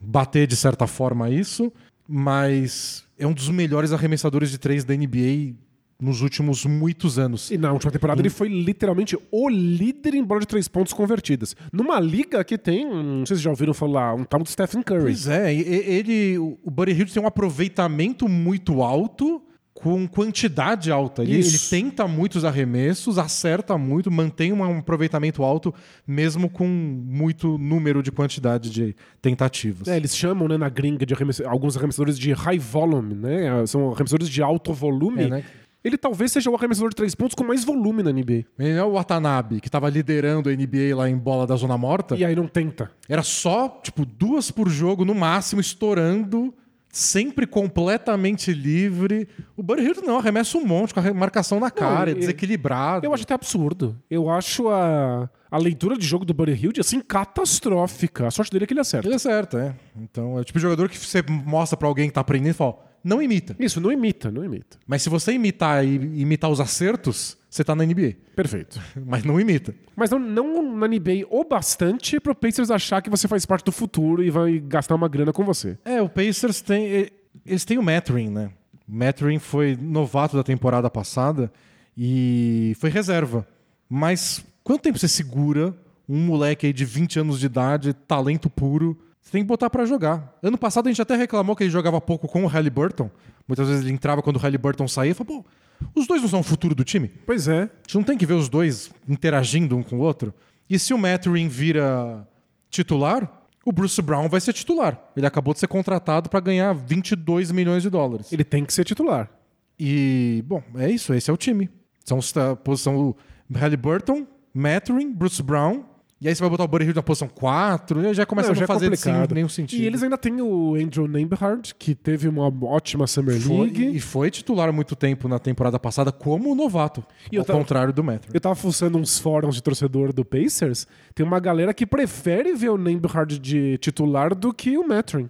bater de certa forma isso, mas é um dos melhores arremessadores de três da NBA nos últimos muitos anos. E na última temporada ele foi literalmente o líder em bola de três pontos convertidas. Numa liga que tem, não sei se já ouviram falar, um tal de Stephen Curry. Pois é, ele, o Buddy Hield tem um aproveitamento muito alto com quantidade alta. Ele, ele tenta muitos arremessos, acerta muito, mantém um aproveitamento alto, mesmo com muito número de quantidade de tentativas. É, eles chamam né, na gringa de arremess- alguns arremessadores de high volume, né? São arremessadores de alto volume. É, né? Ele talvez seja o arremessador de três pontos com mais volume na NBA. Ele é o Watanabe, que estava liderando a NBA lá em bola da zona morta. E aí não tenta. Era só, tipo, duas por jogo no máximo, estourando, sempre completamente livre. O Buddy Hield não, arremessa um monte, com a marcação na cara, é ele- desequilibrado. Eu acho até absurdo. Eu acho a, a leitura de jogo do Buddy Hield, assim, catastrófica. A sorte dele é que ele acerta. Ele acerta, é. Então é o tipo de jogador que você mostra pra alguém que tá aprendendo e fala, não imita. Isso, não imita, não imita. Mas se você imitar e imitar os acertos, você tá na NBA. Perfeito. Mas não imita. Mas não, não na NBA o bastante pro Pacers achar que você faz parte do futuro e vai gastar uma grana com você. É, o Pacers tem. Eles têm o Mathurin, né? O Mathurin foi novato da temporada passada e foi reserva. Mas quanto tempo você segura um moleque aí de 20 anos de idade, talento puro? Você tem que botar pra jogar. Ano passado a gente até reclamou que ele jogava pouco com o Halliburton. Muitas vezes ele entrava quando o Halliburton saía e falou, pô, os dois não são o futuro do time? Pois é. A gente não tem que ver os dois interagindo um com o outro? E se o Mathurin vira titular, o Bruce Brown vai ser titular. Ele acabou de ser contratado para ganhar 22 milhões de dólares. Ele tem que ser titular. E, bom, é isso. Esse é o time. São a posição Halliburton, Mathurin, Bruce Brown. E aí você vai botar o Buddy Hield na posição 4. E aí já começa Não, a já não é fazer sim, nenhum sentido. E eles ainda têm o Andrew Nembhard, que teve uma ótima Summer Foi- League. e foi titular há muito tempo na temporada passada como novato. E ao tava- contrário do Mathurin. Eu tava fuçando uns fóruns de torcedor do Pacers. Tem uma galera que prefere ver o Nembhard de titular do que o Mathurin.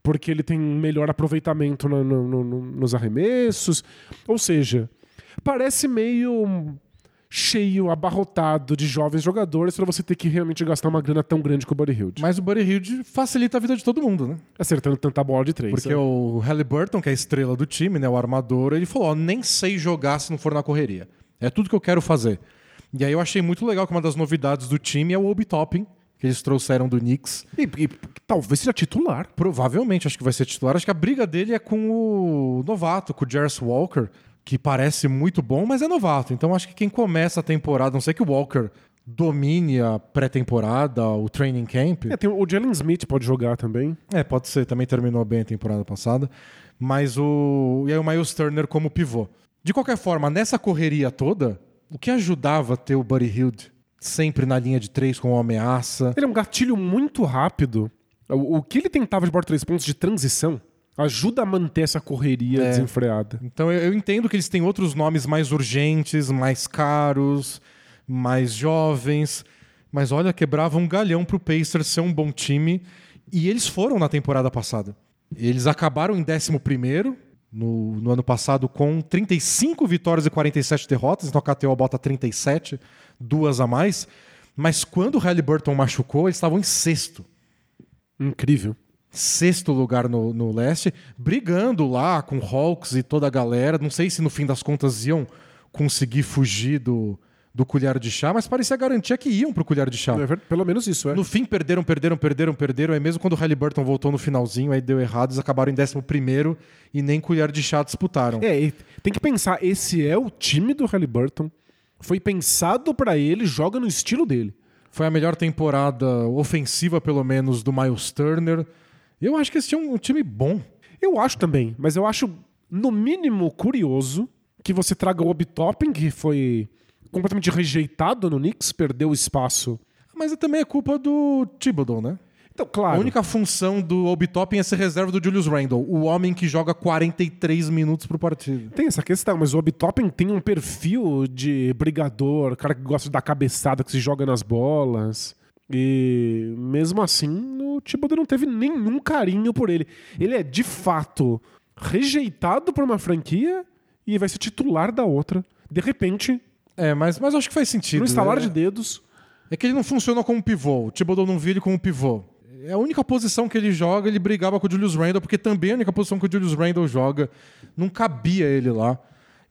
Porque ele tem melhor aproveitamento no- no- no- nos arremessos. Ou seja, parece meio cheio, abarrotado de jovens jogadores pra você ter que realmente gastar uma grana tão grande com o Buddy Hield. Mas o Buddy Hield facilita a vida de todo mundo, né? Acertando tanta bola de três. Porque né? o Halliburton, que é a estrela do time, né, o armador, ele falou: ó, nem sei jogar se não for na correria. É tudo que eu quero fazer. E aí eu achei muito legal que uma das novidades do time é o Obi Toppin, que eles trouxeram do Knicks. E, e talvez seja titular. Provavelmente acho que vai ser titular. Acho que a briga dele é com o novato, com o Jarvis Walker, que parece muito bom, mas é novato. Então acho que quem começa a temporada, não sei que o Walker domine a pré-temporada, o training camp. É, tem o Jalen Smith pode jogar também. É, pode ser, também terminou bem a temporada passada. Mas o. E aí o Miles Turner como pivô. De qualquer forma, nessa correria toda, o que ajudava ter o Buddy Hield sempre na linha de três com uma ameaça. Ele é um gatilho muito rápido. O, o que ele tentava de bola três pontos de transição ajuda a manter essa correria É. desenfreada. Então eu, eu entendo que eles têm outros nomes mais urgentes, mais caros. mais jovens. Mas olha, quebrava um galhão pro Pacers ser um bom time. E eles foram na temporada passada. Eles acabaram em 11 no, no ano passado com 35 vitórias e 47 derrotas. Então a KTO bota 37, duas a mais. Mas quando o Halliburton machucou, eles estavam em sexto. Incrível. Sexto lugar no, no leste, brigando lá com Hawks e toda a galera. Não sei se no fim das contas iam conseguir fugir do, do colher de chá, mas parecia garantia que iam pro colher de chá. É Pelo menos isso, é. No fim, perderam, perderam, perderam, perderam. Aí mesmo quando o Halliburton voltou no finalzinho, aí deu errado, eles acabaram em 11 e nem colher de chá disputaram. É, tem que pensar, esse é o time do Halliburton. Foi pensado pra ele, joga no estilo dele. Foi a melhor temporada ofensiva, pelo menos, do Miles Turner. Eu acho que esse é um time bom. Eu acho também, mas eu acho, no mínimo, curioso que você traga o Obi Toppin, que foi completamente rejeitado no Knicks, perdeu espaço. Mas também é culpa do Thibodeau, né? Então, claro. A única função do Obi Toppin é ser reserva do Julius Randle, o homem que joga 43 minutos por partido. Tem essa questão, mas o Obi Toppin tem um perfil de brigador, cara que gosta de dar cabeçada, que se joga nas bolas. E mesmo assim, o Thibodeau não teve nenhum carinho por ele. Ele é, de fato, rejeitado por uma franquia e vai ser titular da outra. De repente, É, mas, mas acho que faz sentido. no instalar é, de dedos, é que ele não funciona como pivô. O Thibodeau não ele como pivô. É a única posição que ele joga, ele brigava com o Julius Randle, porque também é a única posição que o Julius Randle joga. Não cabia ele lá.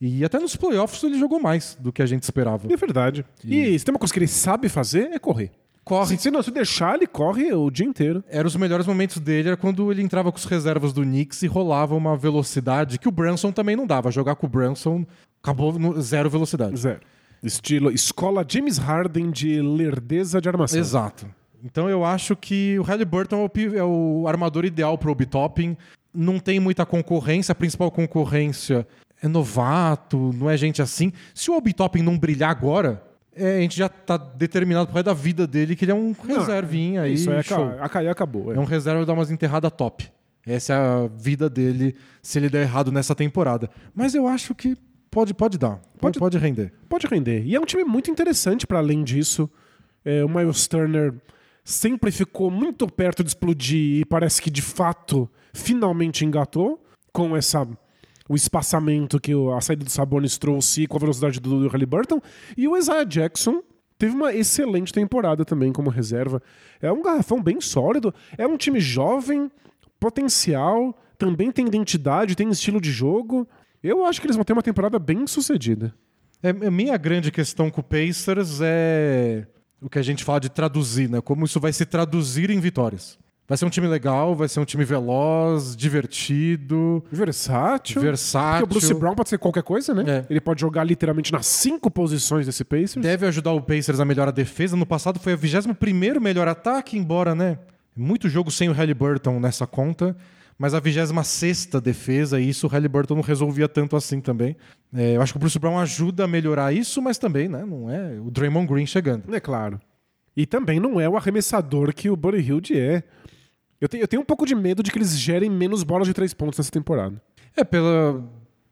E até nos playoffs ele jogou mais do que a gente esperava. é verdade. E se tem uma coisa que ele sabe fazer, é correr. Corre. Se, se não se deixar, ele corre o dia inteiro. Eram os melhores momentos dele, era quando ele entrava com os reservas do Knicks e rolava uma velocidade que o Branson também não dava. Jogar com o Branson acabou no zero velocidade. Zero. Estilo escola James Harden de lerdeza de armação. Exato. Então eu acho que o Halliburton é o, é o armador ideal para o Obi-Topping. Não tem muita concorrência, a principal concorrência é novato, não é gente assim. Se o Obi-Topping não brilhar agora, é, a gente já tá determinado pro resto da vida dele que ele é um reservinha aí. Isso aí show. aca- acabou. acabou é. É um reserva dá umas enterradas top. Essa é a vida dele se ele der errado nessa temporada. Mas eu acho que pode, pode dar. Pode, Pode- pode render. Pode render. E é um time muito interessante para além disso. É, o Miles Turner sempre ficou muito perto de explodir e parece que de fato finalmente engatou com essa o espaçamento que a saída do Sabonis trouxe com a velocidade do Halliburton. E o Isaiah Jackson teve uma excelente temporada também como reserva. É um garrafão bem sólido. É um time jovem, potencial, também tem identidade, tem estilo de jogo. Eu acho que eles vão ter uma temporada bem sucedida. É, minha grande questão com o Pacers é o que a gente fala de traduzir, né? Como isso vai se traduzir em vitórias. Vai ser um time legal, vai ser um time veloz, divertido, Versátil. versátil. Porque o Bruce Brown pode ser qualquer coisa, né? É. Ele pode jogar literalmente nas cinco posições desse Pacers. Deve ajudar o Pacers a melhorar a defesa. No passado foi a 21 melhor ataque, embora, né? Muito jogo sem o Halliburton nessa conta. Mas a 26 defesa, e isso o Halliburton não resolvia tanto assim também. É, eu acho que o Bruce Brown ajuda a melhorar isso, mas também, né? Não é o Draymond Green chegando. É claro. E também não é o arremessador que o Buddy Hilde é. Eu tenho, eu tenho um pouco de medo de que eles gerem menos bolas de três pontos nessa temporada. É pela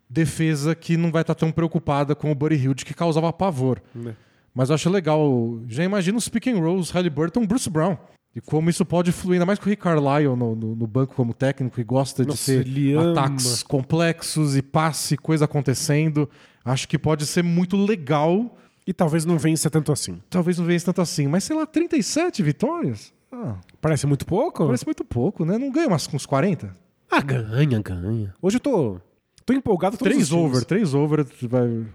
defesa que não vai estar tão preocupada com o Buddy Hilde, que causava pavor. Né? Mas eu acho legal. Já imagino os pick and rolls, Halliburton, Bruce Brown. E como isso pode fluir, ainda mais com o Rick Carlisle no, no- no banco como técnico e gosta Nossa, de ama. ataques complexos e passe, coisa acontecendo. Acho que pode ser muito legal. E talvez não vença tanto assim. Talvez não venha tanto assim, mas sei lá, 37 vitórias? Ah, Parece muito pouco? parece muito pouco, né? Não ganha umas com uns 40? Ah, ganha, ganha. Hoje eu tô, tô empolgado todos os Três times. over, três over. Vai...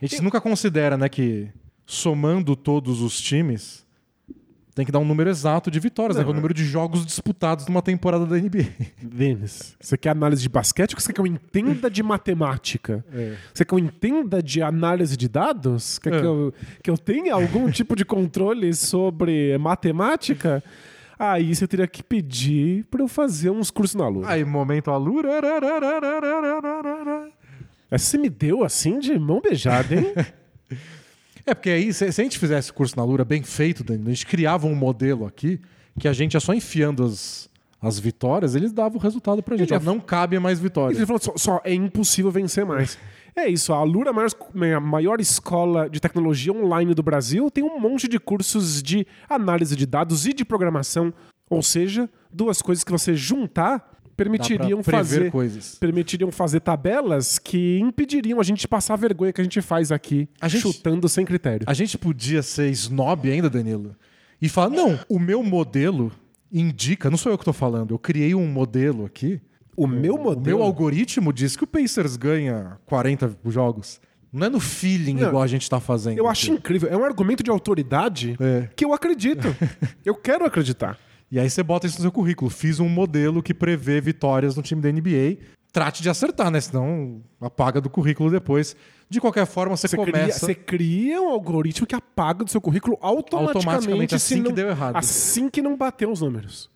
A gente nunca considera, né, que somando todos os times, tem que dar um número exato de vitórias, né? Que é o número de jogos disputados numa temporada da NBA. Denis, você quer análise de basquete ou você quer que eu entenda de matemática? Você quer que eu entenda de análise de dados? Quer É. que, eu, que eu tenha algum tipo de controle sobre matemática? Aí você teria que pedir pra eu fazer uns cursos na Lua. Aí, momento alura. Essa você me deu assim de mão beijada, hein? É, porque aí, se, se a gente fizesse curso na Lura bem feito, Danilo, a gente criava um modelo aqui que a gente ia só enfiando as, as vitórias, eles davam o resultado pra gente. Ó, não cabe mais vitórias. ele falou só, só, é impossível vencer mais. É isso, a Alura, a maior, a maior escola de tecnologia online do Brasil, tem um monte de cursos de análise de dados e de programação. Ou seja, duas coisas que você juntar permitiriam fazer coisas. permitiriam fazer tabelas que impediriam a gente de passar a vergonha que a gente faz aqui, A gente- chutando sem critério. A gente podia ser snob ainda, Danilo, e falar: não, o meu modelo indica, não sou eu que tô falando, eu criei um modelo aqui. O meu O modelo. meu algoritmo diz que o Pacers ganha 40 jogos. Não é no feeling Não, igual a gente tá fazendo. Eu acho aqui. incrível. É um argumento de autoridade É. que eu acredito. eu quero acreditar. E aí você bota isso no seu currículo. Fiz um modelo que prevê vitórias no time da NBA. Trate de acertar, né? Senão apaga do currículo depois. De qualquer forma, você, Você começa. você cria um algoritmo que apaga do seu currículo automaticamente, Automaticamente, assim que não- deu errado. Assim que não bateu os números.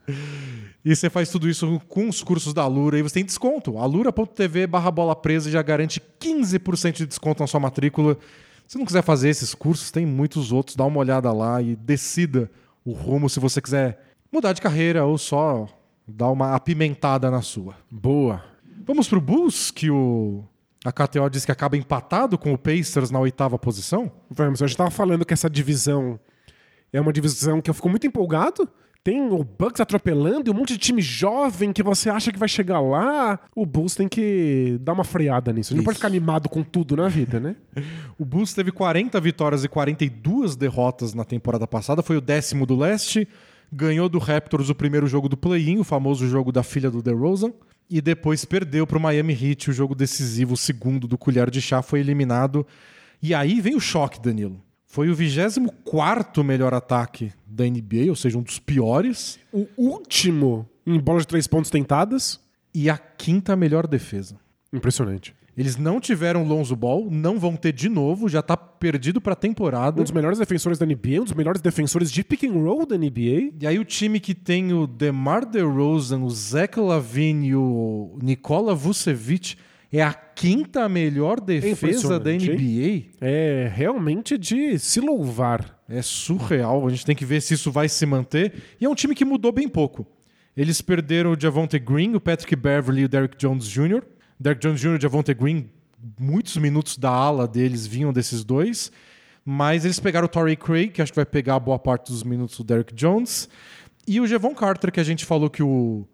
E você faz tudo isso com os cursos da Alura e você tem desconto. Alura.tv barra bola presa já garante 15% de desconto na sua matrícula. Se não quiser fazer esses cursos, tem muitos outros. Dá uma olhada lá e decida o rumo se você quiser mudar de carreira ou só dar uma apimentada na sua. Boa. Vamos pro Bulls, que o a KTO diz que acaba empatado com o Pacers na oitava posição. Vamos, a gente tava falando que essa divisão é uma divisão que eu fico muito empolgado. Tem o Bucks atropelando e um monte de time jovem que você acha que vai chegar lá. O Bulls tem que dar uma freada nisso. Não pode ficar animado com tudo na vida, né? O Bulls teve 40 vitórias e 42 derrotas na temporada passada, foi o décimo do leste, ganhou do Raptors o primeiro jogo do play-in, o famoso jogo da filha do DeRozan, e depois perdeu para o Miami Heat, o jogo decisivo, o segundo do colher de chá, foi eliminado. E aí vem o choque, Danilo. Foi o 24º melhor ataque da NBA, ou seja, um dos piores, O último em bola de três pontos tentadas. e a quinta melhor defesa. Impressionante. Eles não tiveram Lonzo Ball, não vão ter de novo, já tá perdido pra temporada. Um dos melhores defensores da NBA, um dos melhores defensores de pick and roll da NBA. E aí o time que tem o DeMar DeRozan, o Zach Lavine e o Nikola Vucevic é a quinta melhor defesa da NBA. É realmente de se louvar. É surreal. A gente tem que ver se isso vai se manter. E é um time que mudou bem pouco. Eles perderam o Javonte Green, o Patrick Beverly e o Derrick Jones Jr. Derrick Jones Jr. e Javonte Green, muitos minutos da ala deles vinham desses dois. Mas eles pegaram o Torrey Craig, que acho que vai pegar boa parte dos minutos do Derrick Jones. E o Jevon Carter, que a gente falou que o,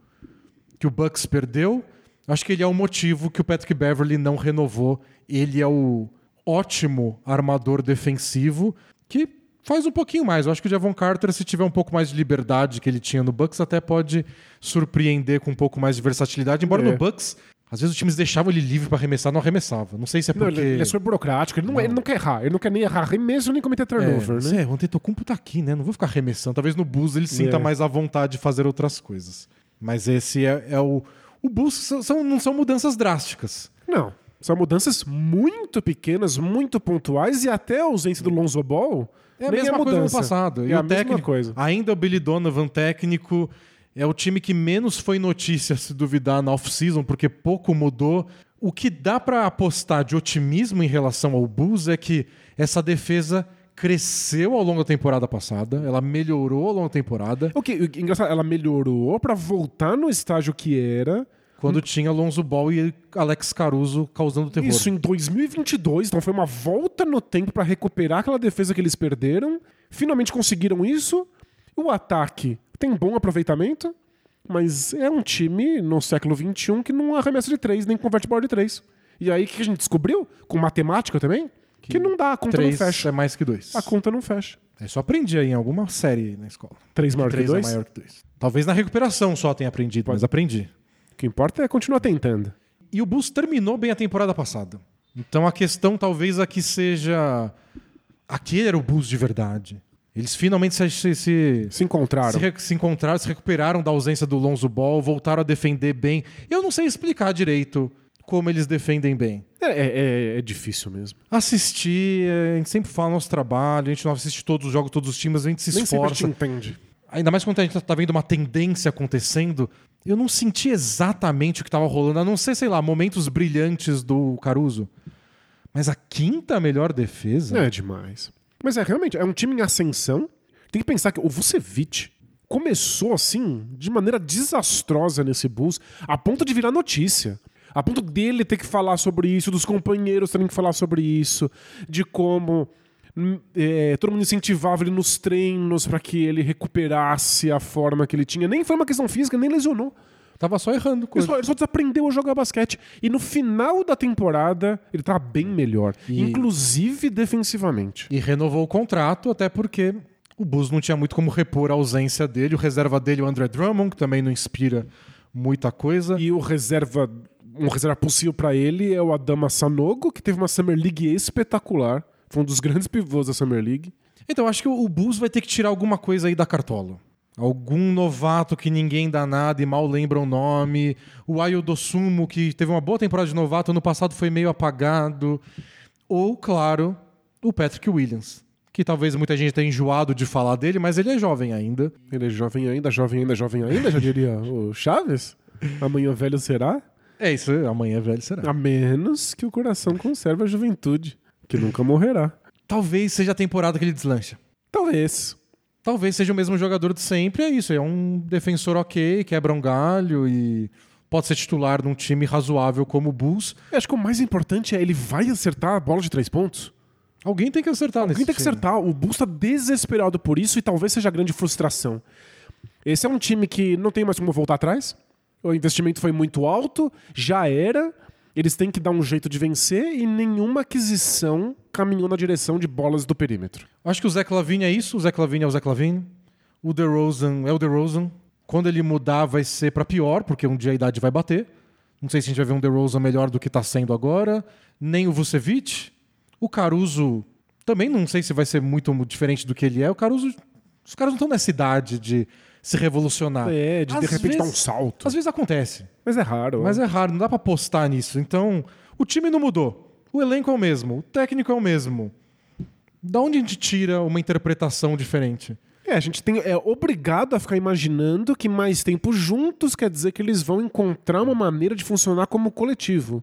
que o Bucks perdeu. Acho que ele é o motivo que o Patrick Beverly não renovou. Ele é o ótimo armador defensivo que faz um pouquinho mais. Eu acho que o Javon Carter, se tiver um pouco mais de liberdade que ele tinha no Bucks, até pode surpreender com um pouco mais de versatilidade. Embora É. no Bucks, às vezes os times deixavam ele livre para arremessar, não arremessava. Não sei se é Não, porque... ele, ele é super burocrático, ele não, ele não quer errar, ele não quer nem errar mesmo nem cometer É, turnover, né? É, o Antetokounmpo tá aqui, né? Não vou ficar arremessando. Talvez no Bulls ele sinta É. mais à vontade de fazer outras coisas. Mas esse é, é o... O Bulls são, são- não são mudanças drásticas. Não. São mudanças muito pequenas, muito pontuais e até a ausência do Lonzo Ball É a nem mesma é coisa no mudança. passado. É e a o mesma técnico, coisa. ainda o Billy Donovan, técnico, é o time que menos foi notícia, se duvidar, na off-season, porque pouco mudou. O que dá pra apostar de otimismo em relação ao Bulls é que essa defesa cresceu ao longo da temporada passada, ela melhorou ao longo da temporada, O que, engraçado, ela melhorou pra voltar no estágio que era. quando tinha Lonzo Ball e Alex Caruso causando terror. Isso em 2022, então foi uma volta no tempo pra recuperar aquela defesa que eles perderam. Finalmente conseguiram isso. O ataque tem bom aproveitamento, mas é um time no século XXI que não arremessa de três, nem converte bola de três. E aí o que a gente descobriu? Com matemática também? Que, não dá, a conta Três não fecha. é mais que dois. A conta não fecha. É só aprendi aí em alguma série na escola. Três maior que Três dois? é maior que dois. Talvez na recuperação só tenha aprendido, mas aprendi. O que importa é continuar tentando. E o Bulls terminou bem a temporada passada. Então a questão talvez aqui seja. Aquele era o Bulls de verdade. Eles finalmente se, se, se, Se encontraram. se se encontraram, se recuperaram da ausência do Lonzo Ball, voltaram a defender bem. Eu não sei explicar direito como eles defendem bem. É, é- é difícil mesmo. Assistir, a gente sempre fala nosso trabalho, a gente não assiste todos os jogos, todos os times, a gente se Nem esforça. entende. Ainda mais quando a gente tá vendo uma tendência acontecendo, eu não senti exatamente o que tava rolando, a não ser, sei lá, momentos brilhantes do Caruso. Mas a quinta melhor defesa. É demais. Mas é realmente, é um time em ascensão. Tem que pensar que o Vucevic começou assim, de maneira desastrosa nesse Bulls, a ponto de virar notícia. A ponto dele ter que falar sobre isso, dos companheiros terem que falar sobre isso, de como hum, é, todo mundo incentivava ele nos treinos para que ele recuperasse a forma que ele tinha. Nem foi uma questão física, nem lesionou. Tava só errando Ele coisa. só, ele só desaprendeu a jogar basquete. E no final da temporada, ele tá bem melhor. E- Inclusive defensivamente. E renovou o contrato, até porque o Bulls não tinha muito como repor a ausência dele. O reserva dele, o André Drummond, que também não inspira muita coisa. E o reserva, um reserva possível pra ele é o Adama Sanogo, que teve uma Summer League espetacular. Foi um dos grandes pivôs da Summer League. Então, acho que o Bulls vai ter que tirar alguma coisa aí da cartola. Algum novato que ninguém dá nada e mal lembra o nome. O Ayo Dosumo, que teve uma boa temporada de novato, ano passado foi meio apagado. Ou, claro, o Patrick Williams. Que talvez muita gente tenha enjoado de falar dele, mas ele é jovem ainda. Ele é jovem ainda, jovem ainda, jovem ainda, já diria o Chaves. Amanhã velho será. É isso, amanhã velho será. A menos que o coração conserve a juventude, que nunca morrerá. Talvez seja a temporada que ele deslancha. Talvez. Talvez seja o mesmo jogador de sempre, é isso. É um defensor ok, quebra um galho e pode ser titular num time razoável como o Bulls. Eu acho que o mais importante é ele vai acertar a bola de três pontos. Alguém tem que acertar Alguém nesse tem que time. acertar. O Bulls tá desesperado por isso e talvez seja a grande frustração. Esse é um time que não tem mais como voltar atrás. O investimento foi muito alto, já era. Eles têm que dar um jeito de vencer e nenhuma aquisição caminhou na direção de bolas do perímetro. Acho que o Zé Clavini é isso. O Zé Clavini é o Zé Clavini. O DeRozan é o DeRozan. Quando ele mudar vai ser pra pior, porque um dia a idade vai bater. Não sei se a gente vai ver um DeRozan melhor do que tá sendo agora. Nem o Vucevic. O Caruso também não sei se vai ser muito diferente do que ele é. O Caruso... Os caras não estão nessa idade de se revolucionar. É, de de repente dar um vezes- salto. Às vezes acontece. Mas é raro. Mas é. raro, não dá pra apostar nisso. Então, o time não mudou. O elenco é o mesmo, o técnico é o mesmo. Da onde a gente tira uma interpretação diferente? É, a gente tem, é obrigado a ficar imaginando que mais tempo juntos quer dizer que eles vão encontrar uma maneira de funcionar como coletivo.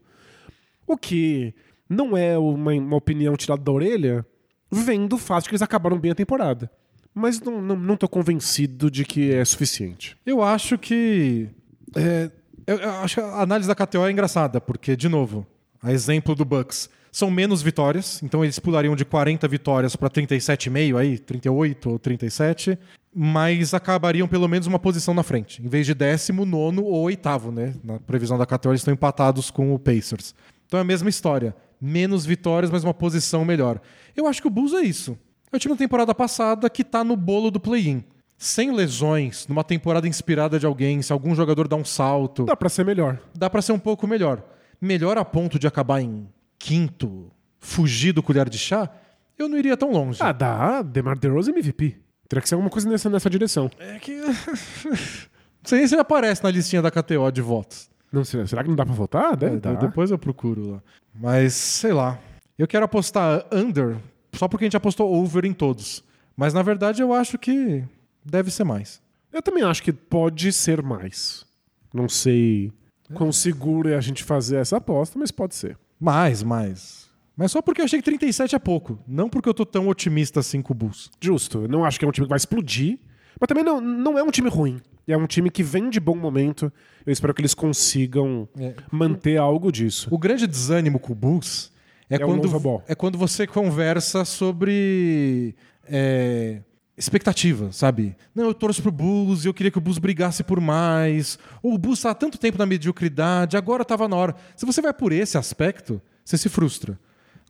O que não é uma, uma opinião tirada da orelha, vendo o fato de que eles acabaram bem a temporada. Mas não, não, não tô convencido de que é suficiente. Eu acho que. é, eu, eu acho que a análise da KTO é engraçada, porque, de novo, a exemplo do Bucks, são menos vitórias, então eles pulariam de 40 vitórias para 37,5 aí, 38 ou 37, mas acabariam pelo menos uma posição na frente. Em vez de décimo, nono ou oitavo, né? Na previsão da KTO, eles estão empatados com o Pacers. Então é a mesma história. Menos vitórias, mas uma posição melhor. Eu acho que o Bulls é isso. É o time da temporada passada que tá no bolo do play-in. Sem lesões, numa temporada inspirada de alguém, se algum jogador dá um salto, Dá pra ser melhor. dá pra ser um pouco melhor. Melhor a ponto de acabar em quinto, fugir do colher de chá, eu não iria tão longe. Ah, dá. DeMar DeRozan MVP. Teria que ser alguma coisa nessa, nessa direção. É que. não sei nem se ele aparece na listinha da KTO de votos. Não, será, será que não dá pra votar? Deve É, dar. Depois eu procuro lá. Mas, sei lá. Eu quero apostar under só porque a gente apostou over em todos. Mas na verdade eu acho que deve ser mais. Eu também acho que pode ser mais. Não sei quão seguro é a gente fazer essa aposta, mas pode ser. Mais, mais. Mas só porque eu achei que 37 é pouco. Não porque eu tô tão otimista assim com o Bulls. Justo. Eu não acho que é um time que vai explodir, mas também não, não é um time ruim. É um time que vem de bom momento. Eu espero que eles consigam É. manter algo disso. O grande desânimo com o Bulls é, É quando, é quando você conversa sobre é, expectativa, sabe? Não, eu torço pro Bulls e eu queria que o Bulls brigasse por mais. Ou o Bulls tá há tanto tempo na mediocridade, agora tava na hora. Se você vai por esse aspecto, você se frustra.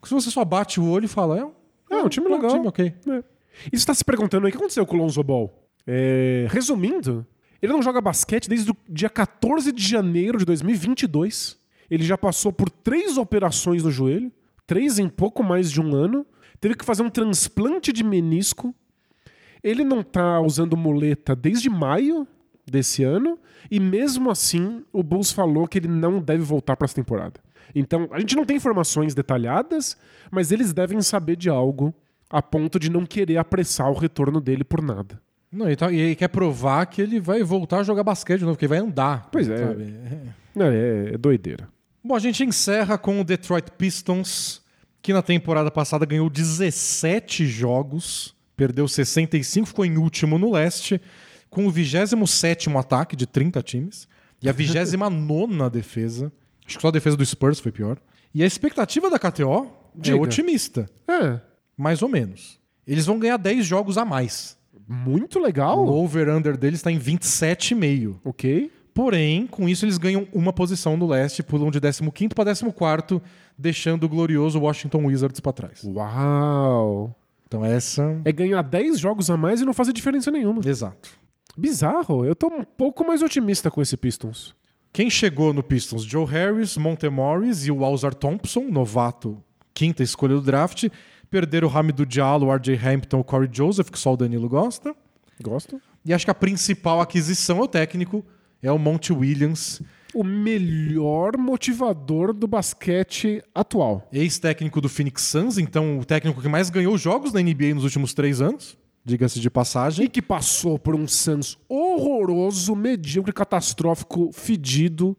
Se você só bate o olho e fala, é um, É um time é um legal. time ok. É. E você tá se perguntando aí, o que aconteceu com o Lonzo Ball? É, resumindo, ele não joga basquete desde o dia 14 de janeiro de 2022. Ele já passou por três operações no joelho, três em pouco mais de um ano. Teve que fazer um transplante de menisco. Ele não tá usando muleta desde maio desse ano. E mesmo assim, o Bulls falou que ele não deve voltar para essa temporada. Então, a gente não tem informações detalhadas, mas eles devem saber de algo a ponto de não querer apressar o retorno dele por nada. Não, e, tá- e ele quer provar que ele vai voltar a jogar basquete de novo, que ele vai andar. Pois é. sabe? É, é doideira. Bom, a gente encerra com o Detroit Pistons, que na temporada passada ganhou 17 jogos, perdeu 65, ficou em último no leste, com o 27 ataque de 30 times e a 29 defesa. Acho que só a defesa do Spurs foi pior. E a expectativa da KTO Diga. é otimista, É, mais ou menos. Eles vão ganhar 10 jogos a mais. muito O legal. over-under deles está em 27,5. Ok. Porém, com isso eles ganham uma posição no leste, pulam de 15 para 14, deixando o glorioso Washington Wizards para trás. Uau. Então essa... É ganhar 10 jogos a mais e não fazer diferença nenhuma. Exato. Bizarro. Eu tô um pouco mais otimista com esse Pistons. Quem chegou no Pistons? Joe Harris, Monte Morris e o Alzar Thompson, novato, quinta escolha do draft. Perderam o Hamidou Diallo, o RJ Hampton, o Corey Joseph, que só o Danilo gosta. Gosto. E acho que a principal aquisição é o técnico, é o Monte Williams, O melhor motivador do basquete atual. ex-técnico do Phoenix Suns, então o técnico que mais ganhou jogos na NBA nos últimos três anos, diga-se de E passagem. que passou por um Suns horroroso, medíocre, catastrófico, fedido.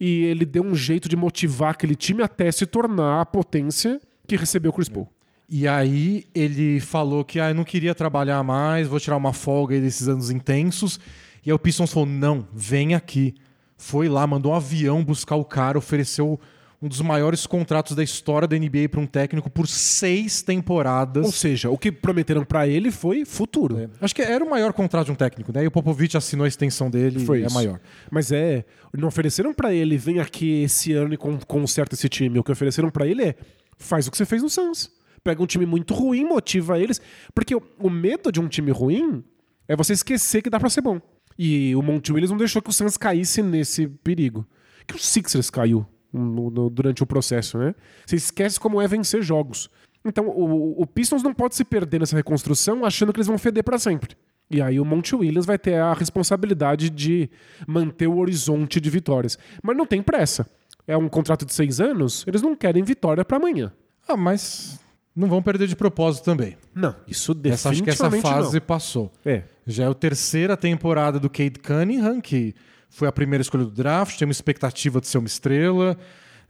E ele deu um jeito de motivar aquele time até se tornar a potência que recebeu o Chris Paul. E aí ele falou que ah, eu não queria trabalhar mais, vou tirar uma folga aí desses anos intensos. E aí o Pistons falou: não, vem aqui. Foi lá, mandou um avião buscar o cara, ofereceu um dos maiores contratos da história da NBA para um técnico por seis temporadas. Ou seja, o que prometeram pra ele foi futuro. Acho que era o maior contrato de um técnico, né? E o Popovich assinou a extensão dele, Foi é isso. maior. Mas é, não ofereceram pra ele, vem aqui esse ano e con- conserta esse time. O que ofereceram pra ele é, faz o que você fez no Suns. Pega um time muito ruim, motiva eles. Porque o, medo de um time ruim é você esquecer que dá pra ser bom. E o Monte Williams não deixou que o Suns caísse nesse perigo. Que o Sixers caiu no- no- durante o processo, né? Você esquece como é vencer jogos. Então, o, o Pistons não pode se perder nessa reconstrução achando que eles vão feder pra sempre. E aí o Monte Williams vai ter a responsabilidade de manter o horizonte de vitórias. Mas não tem pressa. É um contrato de seis anos, eles não querem vitória pra amanhã. Ah, mas não vão perder de propósito também. Não, isso Essa, acho que essa definitivamente fase não. passou. É. Já é a terceira temporada do Cade Cunningham, que foi a primeira escolha do draft, tem uma expectativa de ser uma estrela.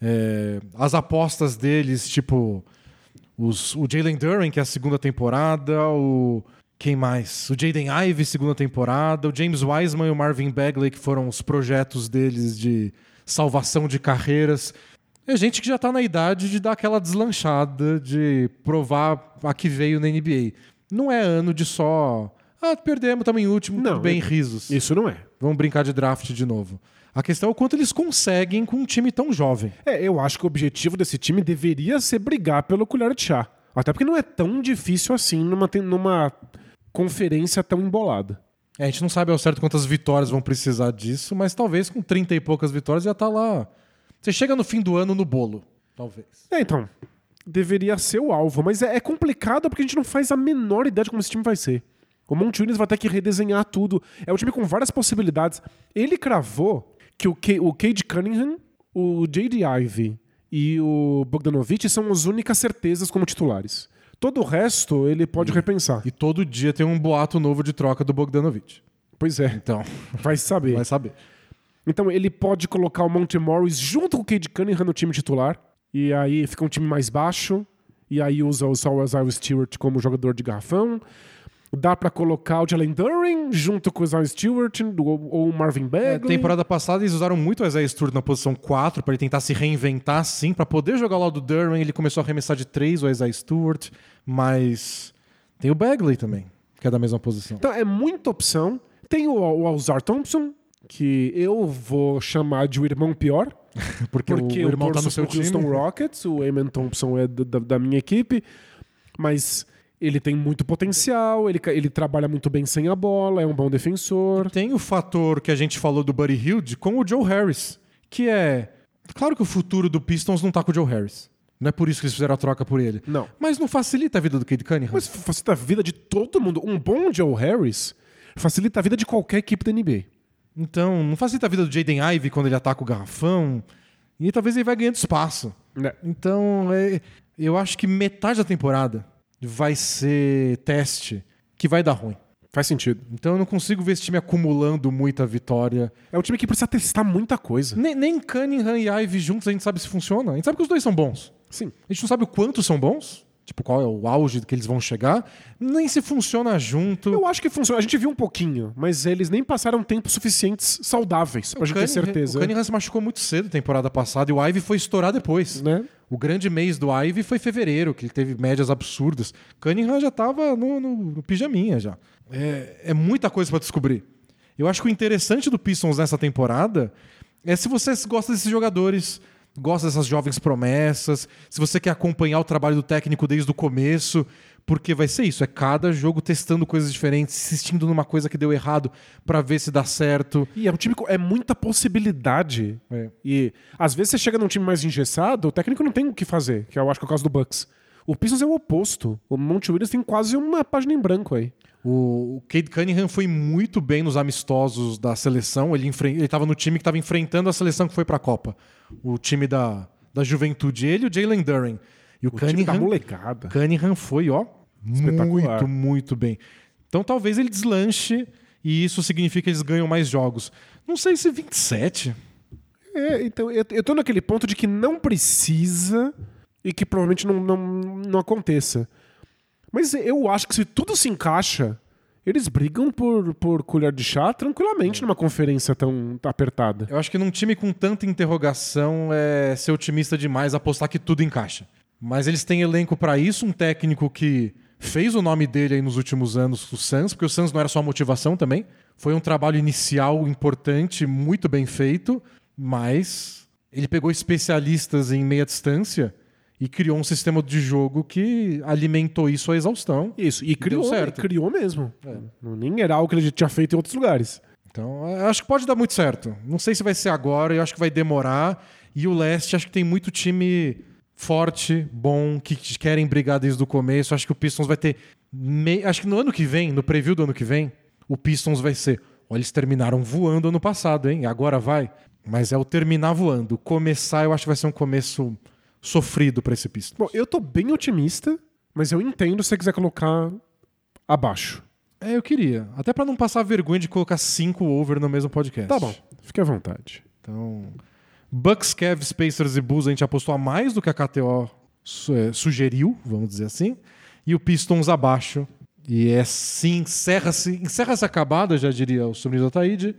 É, as apostas deles, tipo os- o Jalen Duran, que é a segunda temporada, o. Quem mais? O Jaden Ive, segunda temporada, o James Wiseman e o Marvin Bagley, que foram os projetos deles de salvação de carreiras. É gente que já tá na idade de dar aquela deslanchada, de provar a que veio na NBA. Não é ano de só. Ah, perdemos, estamos em último, Não, tudo bem, é- risos. Isso não é. Vamos brincar de draft de novo. A questão é o quanto eles conseguem com um time tão jovem. É, eu acho que o objetivo desse time deveria ser brigar pelo colher de chá. Até porque não é tão difícil assim numa, numa conferência tão embolada. É, a gente não sabe ao certo quantas vitórias vão precisar disso, mas talvez com 30 e poucas vitórias já tá lá. Você chega no fim do ano no bolo, talvez. É, então. Deveria ser o alvo, mas é, é complicado porque a gente não faz a menor ideia de como esse time vai ser. O Monte Williams vai ter que redesenhar tudo. É um time com várias possibilidades. Ele cravou que o, K, o Cade Cunningham, o J.D. Ivey e o Bogdanovich são as únicas certezas como titulares. Todo o resto ele pode repensar. E todo dia tem um boato novo de troca do Bogdanovich. Pois é, Então, vai saber. vai saber. Então ele pode colocar o Monte Morris junto com o Cade Cunningham no time titular. E aí fica um time mais baixo. E aí usa o só o Isaiah Stewart como jogador de garrafão. Dá pra colocar o Jalen Duren junto com o Isaiah Stewart ou, o Marvin É, Bagley. temporada passada eles usaram muito o Isaiah Stewart na posição 4 para ele tentar se reinventar assim, para poder jogar lá do Duran. Ele começou a arremessar de 3 o Isaiah Stewart, mas tem o Bagley também, que é da mesma posição. Então é muita opção. Tem o, o Alzar Thompson, que eu vou chamar de o irmão pior. Porque, Porque o irmão tá no seu pro Houston time. Rockets, o Eamon Thompson é da- da minha equipe, mas ele tem muito potencial, ele, ele trabalha muito bem sem a bola, é um bom defensor. Tem o fator que a gente falou do Buddy Hilde com o Joe Harris, que é. Claro que o futuro do Pistons não tá com o Joe Harris. Não é por isso que eles fizeram a troca por ele. Não. Mas não facilita a vida do Cade Cunningham. Mas facilita a vida de todo mundo. Um bom Joe Harris facilita a vida de qualquer equipe da NBA. Então, não facilita a vida do Jaden Ivey quando ele ataca o garrafão. E talvez ele vai ganhando espaço. Né? Então, é, eu acho que metade da temporada vai ser teste que vai dar ruim. Faz sentido. Então eu não consigo ver esse time acumulando muita vitória. É um time que precisa testar muita coisa. Nem, nem Cunningham e Ivy juntos a gente sabe se funciona. A gente sabe que os dois são bons. Sim. A gente não sabe o quanto são bons. Tipo, qual é o auge que eles vão chegar, nem se funciona junto. Eu acho que funciona. A gente viu um pouquinho, mas eles nem passaram tempo suficientes saudáveis pra o gente ter certeza. O Cunningham se machucou muito cedo temporada passada e o Ivy foi estourar depois. Né? O grande mês do Ivy foi fevereiro, que ele teve médias absurdas. Cunningham já tava no, no- no pijaminha já. É, é muita coisa pra descobrir. Eu acho que o interessante do Pistons nessa temporada é se você gosta desses jogadores, gosta dessas jovens promessas, se você quer acompanhar o trabalho do técnico desde o começo, porque vai ser isso, é cada jogo testando coisas diferentes, insistindo numa coisa que deu errado pra ver se dá certo. E é um time é muita possibilidade. É. E às vezes você chega num time mais engessado, o técnico não tem o que fazer, que eu acho que é o caso do Bucks. O Pistons é o oposto. O Monte Williams tem quase uma página em branco aí. O, o Cade Cunningham foi muito bem nos amistosos da seleção. Ele estava no time que estava enfrentando a seleção que foi para a Copa. O time da, da juventude. Ele e o Jalen Duren. E o, O time da Cunningham, molecada. Cunningham foi, ó, muito, muito bem. Então talvez ele deslanche e isso significa que eles ganham mais jogos. Não sei se 27. É, então, eu, eu tô naquele ponto de que não precisa e que provavelmente não, não, não aconteça. Mas eu acho que se tudo se encaixa, eles brigam por, por colher de chá tranquilamente numa conferência tão apertada. Eu acho que num time com tanta interrogação é ser otimista demais apostar que tudo encaixa. Mas eles têm elenco para isso, um técnico que fez o nome dele aí nos últimos anos, o Suns, porque o Suns não era só motivação também. Foi um trabalho inicial importante, muito bem feito, mas ele pegou especialistas em meia distância e criou um sistema de jogo que alimentou isso à exaustão. Isso, e criou, deu certo. criou mesmo. Não Nem era algo que ele já tinha feito em outros lugares. Então, eu acho que pode dar muito certo. Não sei se vai ser agora, eu acho que vai demorar. E o leste, acho que tem muito time forte, bom, que querem brigar desde o começo. Acho que o Pistons vai ter. mei- Acho que no ano que vem, no preview do ano que vem, o Pistons vai ser. Olha, eles terminaram voando ano passado, hein? Agora vai. Mas é o terminar voando. Começar, eu acho que vai ser um começo sofrido para esse Pistons. Bom, eu tô bem otimista, mas eu entendo se você quiser colocar abaixo. É, eu queria. Até para não passar vergonha de colocar cinco over no mesmo podcast. Tá bom, fique à vontade. Então, Bucks, Cavs, Pacers e Bulls a gente apostou a mais do que a KTO eh, sugeriu, vamos dizer assim. E o Pistons abaixo. E é sim, encerra-se, encerra-se acabada, já diria o do Ataíde,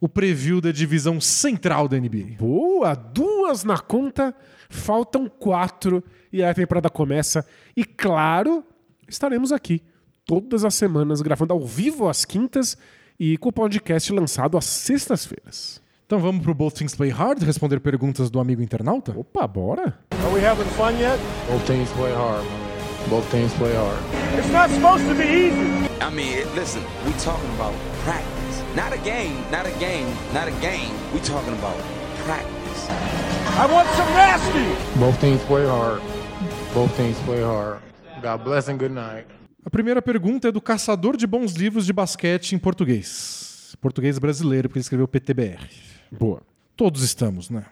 o preview da divisão central da NBA. Boa, duas na conta, faltam quatro e aí a temporada começa. E claro, estaremos aqui todas as semanas gravando ao vivo às quintas e com o podcast lançado às sextas-feiras. Então vamos pro Both Things Play Hard, responder perguntas do amigo internauta? Opa, bora? Are we having fun yet? Both teams play hard. Both teams play hard. It's not supposed to be easy. I mean, listen, we talking about practice. Not a game, not a game, not a game. We talking about practice. I want some nasty. Both teams play hard. Both teams play hard. God bless and good night. A primeira pergunta é do caçador de bons livros de basquete em português. Português brasileiro, porque ele escreveu PTBR. Boa. Todos estamos, né?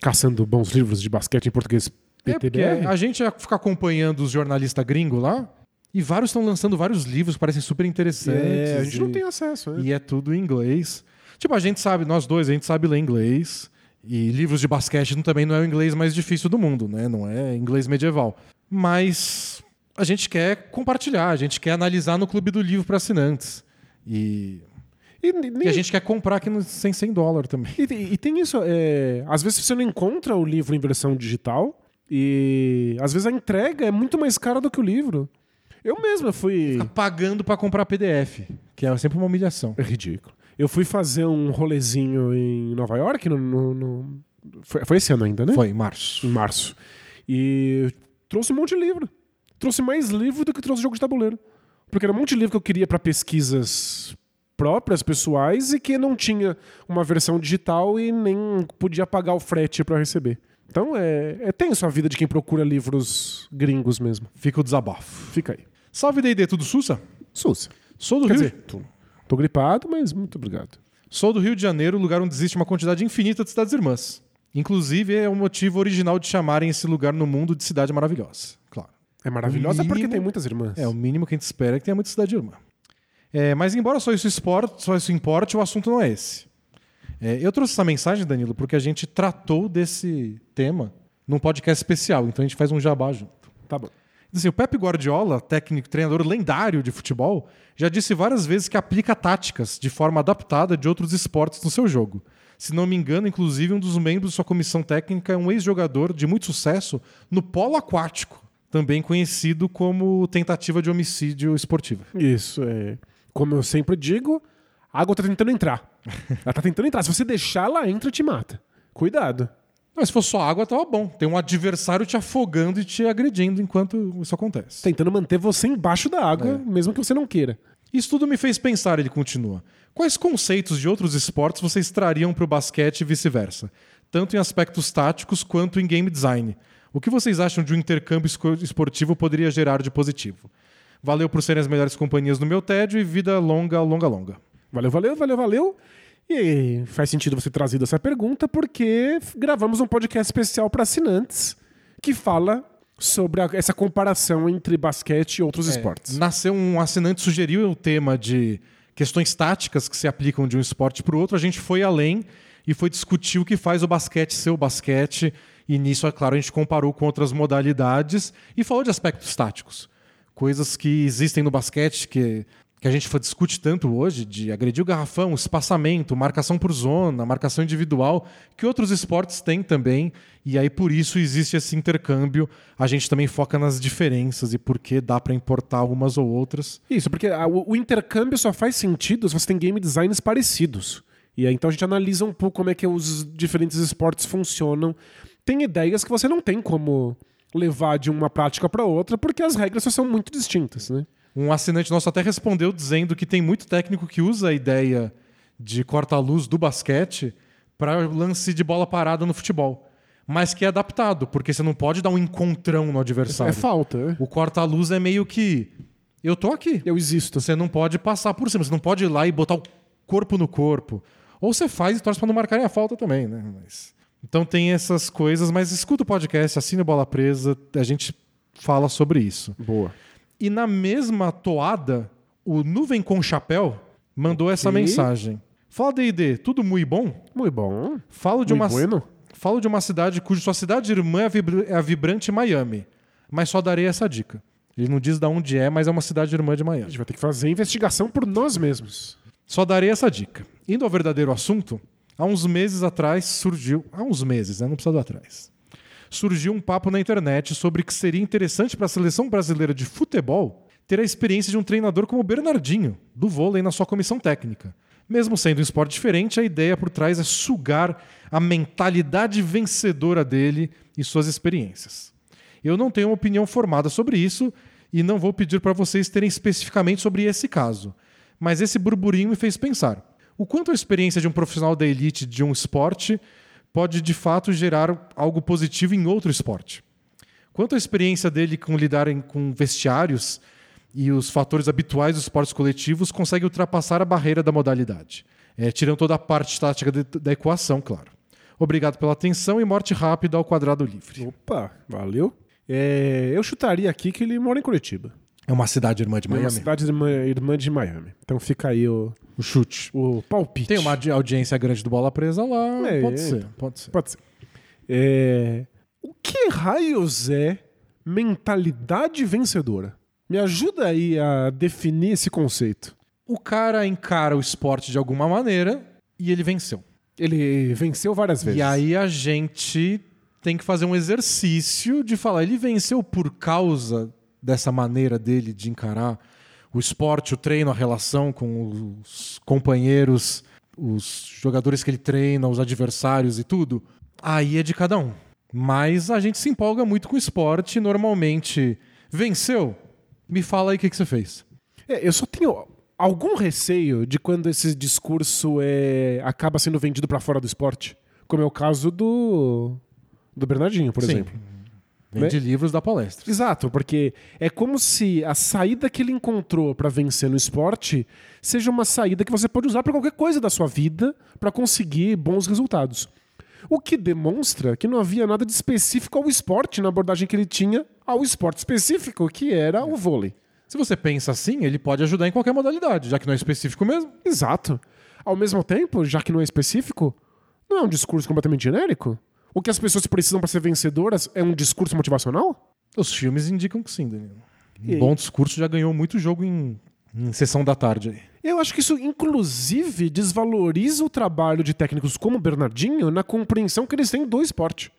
Caçando bons livros de basquete em português É porque PTBR. a gente fica acompanhando os jornalistas gringos lá e vários estão lançando vários livros que parecem super interessantes. É, a gente não e- tem acesso, né? E é tudo em inglês. Tipo, a gente sabe, nós dois, a gente sabe ler inglês. E livros de basquete não- também não é o inglês mais difícil do mundo, né? Não é inglês medieval. Mas a gente quer compartilhar, a gente quer analisar no Clube do Livro para assinantes. E, E, nem- e a gente quer comprar aqui no, sem 100 dólares também. E, e tem isso, é, às vezes você não encontra o livro em versão digital e às vezes a entrega é muito mais cara do que o livro. Eu mesmo fui. Pagando para comprar PDF, que é sempre uma humilhação. É ridículo. Eu fui fazer um rolezinho em Nova York, no, no- no- Foi, foi esse ano ainda, né? Foi, em março. Em março. E trouxe um monte de livro. Trouxe mais livro do que trouxe jogo de tabuleiro. Porque era um monte de livro que eu queria para pesquisas próprias, pessoais, e que não tinha uma versão digital e nem podia pagar o frete para receber. Então é, é tenso a vida de quem procura livros gringos mesmo. Fica o desabafo. Fica aí. Salve D&D, tudo sussa? Sussa. Sou do Quer Rio. dizer, tô, tô gripado, mas muito obrigado. Sou do Rio de Janeiro, lugar onde existe uma quantidade infinita de cidades irmãs. Inclusive, é o motivo original de chamarem esse lugar no mundo de cidade maravilhosa. Claro. É maravilhosa mínimo- porque tem muitas irmãs. É, o mínimo que a gente espera é que tenha muita cidade irmã. É, mas embora só isso, esporte, só isso importe, o assunto não é esse. É, eu trouxe essa mensagem, Danilo, porque a gente tratou desse tema num podcast especial, então a gente faz um jabá junto. Tá bom. Assim, o Pep Guardiola, técnico, treinador lendário de futebol, já disse várias vezes que aplica táticas de forma adaptada de outros esportes no seu jogo. Se não me engano, inclusive, um dos membros de sua comissão técnica é um ex-jogador de muito sucesso no polo aquático, também conhecido como tentativa de homicídio esportiva. Isso, é. Como eu sempre digo, a água tá tentando entrar. Ela tá tentando entrar. Se você deixar, ela entra e te mata. Cuidado. Mas se fosse só água, tava bom. Tem um adversário te afogando e te agredindo enquanto isso acontece. Tentando manter você embaixo da água, mesmo que você não queira. Isso tudo me fez pensar, ele continua. Quais conceitos de outros esportes vocês trariam para o basquete e vice-versa? Tanto em aspectos táticos quanto em game design. O que vocês acham de um intercâmbio esportivo poderia gerar de positivo? Valeu por serem as melhores companhias no meu tédio e vida longa, longa, longa. Valeu, valeu, valeu, valeu. E faz sentido você trazido essa pergunta porque gravamos um podcast especial para assinantes que fala sobre a- essa comparação entre basquete e outros esportes. Nasceu um assinante sugeriu o tema de questões táticas que se aplicam de um esporte para o outro. A gente foi além e foi discutir o que faz o basquete ser o basquete. E nisso, é claro, a gente comparou com outras modalidades e falou de aspectos táticos. Coisas que existem no basquete que, que a gente discute tanto hoje, de agredir o garrafão, espaçamento, marcação por zona, marcação individual, que outros esportes têm também. E aí, por isso, existe esse intercâmbio. A gente também foca nas diferenças e por que dá para importar umas ou outras. Isso, porque a- o, o intercâmbio só faz sentido se você tem game designs parecidos. E aí então a gente analisa um pouco como é que os diferentes esportes funcionam. Tem ideias que você não tem como levar de uma prática para outra, porque as regras são muito distintas, né? Um assinante nosso até respondeu dizendo que tem muito técnico que usa a ideia de corta-luz do basquete para lance de bola parada no futebol. Mas que é adaptado, porque você não pode dar um encontrão no adversário. É falta, né? O corta-luz é meio que. Eu tô aqui. Eu existo. Você não pode passar por cima, você não pode ir lá e botar o corpo no corpo. Ou você faz e torce para não marcarem a falta também, né? Mas- Então tem essas coisas, mas escuta o podcast, assine Bola Presa, a gente fala sobre isso. Boa. E na mesma toada, o Nuvem com Chapéu mandou essa mensagem. Fala D&D, tudo muito bom? Muito bom. Falo de, Muito uma, bueno. falo de uma cidade cuja sua cidade irmã é a, é a vibrante Miami. Mas só darei essa dica. Ele não diz de onde é, mas é uma cidade irmã de A Miami. gente vai ter que fazer investigação por nós mesmos. Só darei essa dica. Indo ao verdadeiro assunto, há uns meses atrás surgiu. Há uns meses, né? Não precisa do atrás. Surgiu um papo na internet sobre que seria interessante para a seleção brasileira de futebol ter a experiência de um treinador como o Bernardinho, do vôlei, na sua comissão técnica. Mesmo sendo um esporte diferente, a ideia por trás é sugar a mentalidade vencedora dele e suas experiências. Eu não tenho uma opinião formada sobre isso e não vou pedir para vocês terem especificamente sobre esse caso. Mas esse burburinho me fez pensar: o quanto a experiência de um profissional da elite de um esporte pode de fato gerar algo positivo em outro esporte? Quanto a experiência dele com lidar em- com vestiários e os fatores habituais dos esportes coletivos consegue ultrapassar a barreira da modalidade, É, tirando toda a parte tática de- da equação, claro. Obrigado pela atenção e morte rápida ao quadrado livre. Opa, valeu. É, eu chutaria aqui que ele mora em Curitiba. É uma cidade irmã de É uma Miami. cidade irmã, irmã de Miami. Então fica aí o, O chute. o palpite. Tem uma audi- audiência grande do Bola Presa lá. É, pode é, ser, então. pode ser. Pode ser. É, O que raios é mentalidade vencedora? Me ajuda aí a definir esse conceito. O cara encara o esporte de alguma maneira e ele venceu. Ele venceu várias vezes. E aí a gente tem que fazer um exercício de falar, ele venceu por causa dessa maneira dele de encarar o esporte, o treino, a relação com os companheiros, os jogadores que ele treina, os adversários e tudo. Aí é de cada um. Mas a gente se empolga muito com o esporte, e normalmente venceu. Me fala aí o que, que você fez. É, eu só tenho algum receio de quando esse discurso é, acaba sendo vendido pra fora do esporte. Como é o caso do, do Bernardinho, por Sim. exemplo. Vende livros da palestra. Exato, porque é como se a saída que ele encontrou pra vencer no esporte seja uma saída que você pode usar pra qualquer coisa da sua vida pra conseguir bons resultados. O que demonstra que não havia nada de específico ao esporte na abordagem que ele tinha ao esporte específico, que era o vôlei. Se você pensa assim, ele pode ajudar em qualquer modalidade, já que não é específico mesmo. Exato. Ao mesmo tempo, já que não é específico, não é um discurso completamente genérico? O que as pessoas precisam para ser vencedoras é um discurso motivacional? Os filmes indicam que sim, Danilo. Um bom discurso já ganhou muito jogo em, em sessão da tarde aí. Eu acho que isso, inclusive, desvaloriza o trabalho de técnicos como o Bernardinho na compreensão que eles têm do esporte.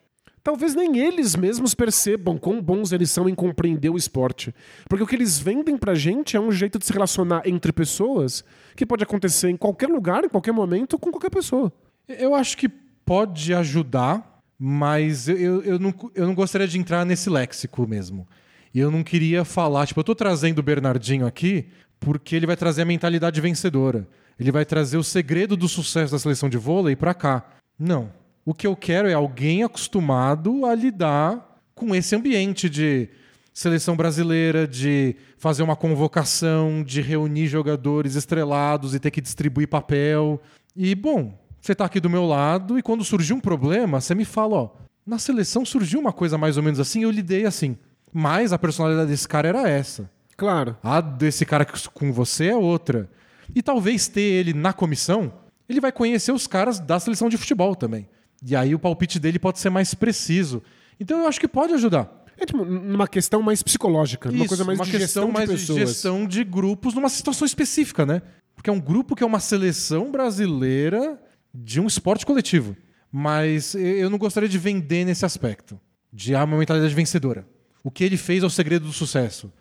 Talvez nem eles mesmos percebam quão bons eles são em compreender o esporte. Porque o que eles vendem pra gente é um jeito de se relacionar entre pessoas que pode acontecer em qualquer lugar, em qualquer momento, com qualquer pessoa. Eu acho que pode ajudar, mas eu, eu, não, eu não gostaria de entrar nesse léxico mesmo. E eu não queria falar, tipo, eu tô trazendo o Bernardinho aqui porque ele vai trazer a mentalidade vencedora. Ele vai trazer o segredo do sucesso da seleção de vôlei pra cá. Não. O que eu quero é alguém acostumado a lidar com esse ambiente de seleção brasileira, de fazer uma convocação, de reunir jogadores estrelados e ter que distribuir papel. E, bom, você tá aqui do meu lado e quando surgir um problema, você me fala, ó, na seleção surgiu uma coisa mais ou menos assim, eu lidei assim. Mas a personalidade desse cara era essa. Claro. A desse cara que- com você é outra. E talvez ter ele na comissão, ele vai conhecer os caras da seleção de futebol também. E aí o palpite dele pode ser mais preciso. Então eu acho que pode ajudar. É tipo, numa questão mais psicológica, numa Isso, coisa mais uma de questão gestão mais de de pessoas. gestão de grupos numa situação específica, né? Porque é um grupo que é uma seleção brasileira de um esporte coletivo. Mas eu não gostaria de vender nesse aspecto. De ah, uma mentalidade vencedora. O que ele fez é o segredo do sucesso.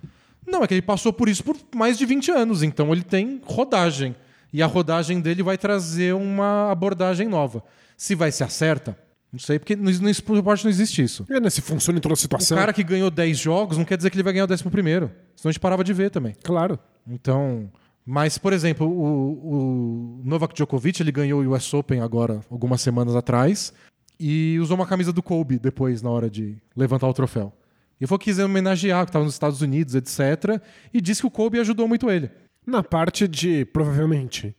Não, é que ele passou por isso por mais de 20 anos, então ele tem rodagem. E a rodagem dele vai trazer uma abordagem nova. Se vai ser acerta, não sei, porque no no esporte não existe isso. É, né? Se funciona em toda O situação. cara que ganhou 10 jogos não quer dizer que ele vai ganhar o 11 primeiro. Senão a gente parava de ver também. Claro. Então. Mas, por exemplo, o, o Novak Djokovic ele ganhou o US Open agora, algumas semanas atrás, e usou uma camisa do Kobe depois, na hora de levantar o troféu. E foi quis homenagear, que estava nos Estados Unidos, etc. E disse que o Kobe ajudou muito ele. Na parte de, provavelmente,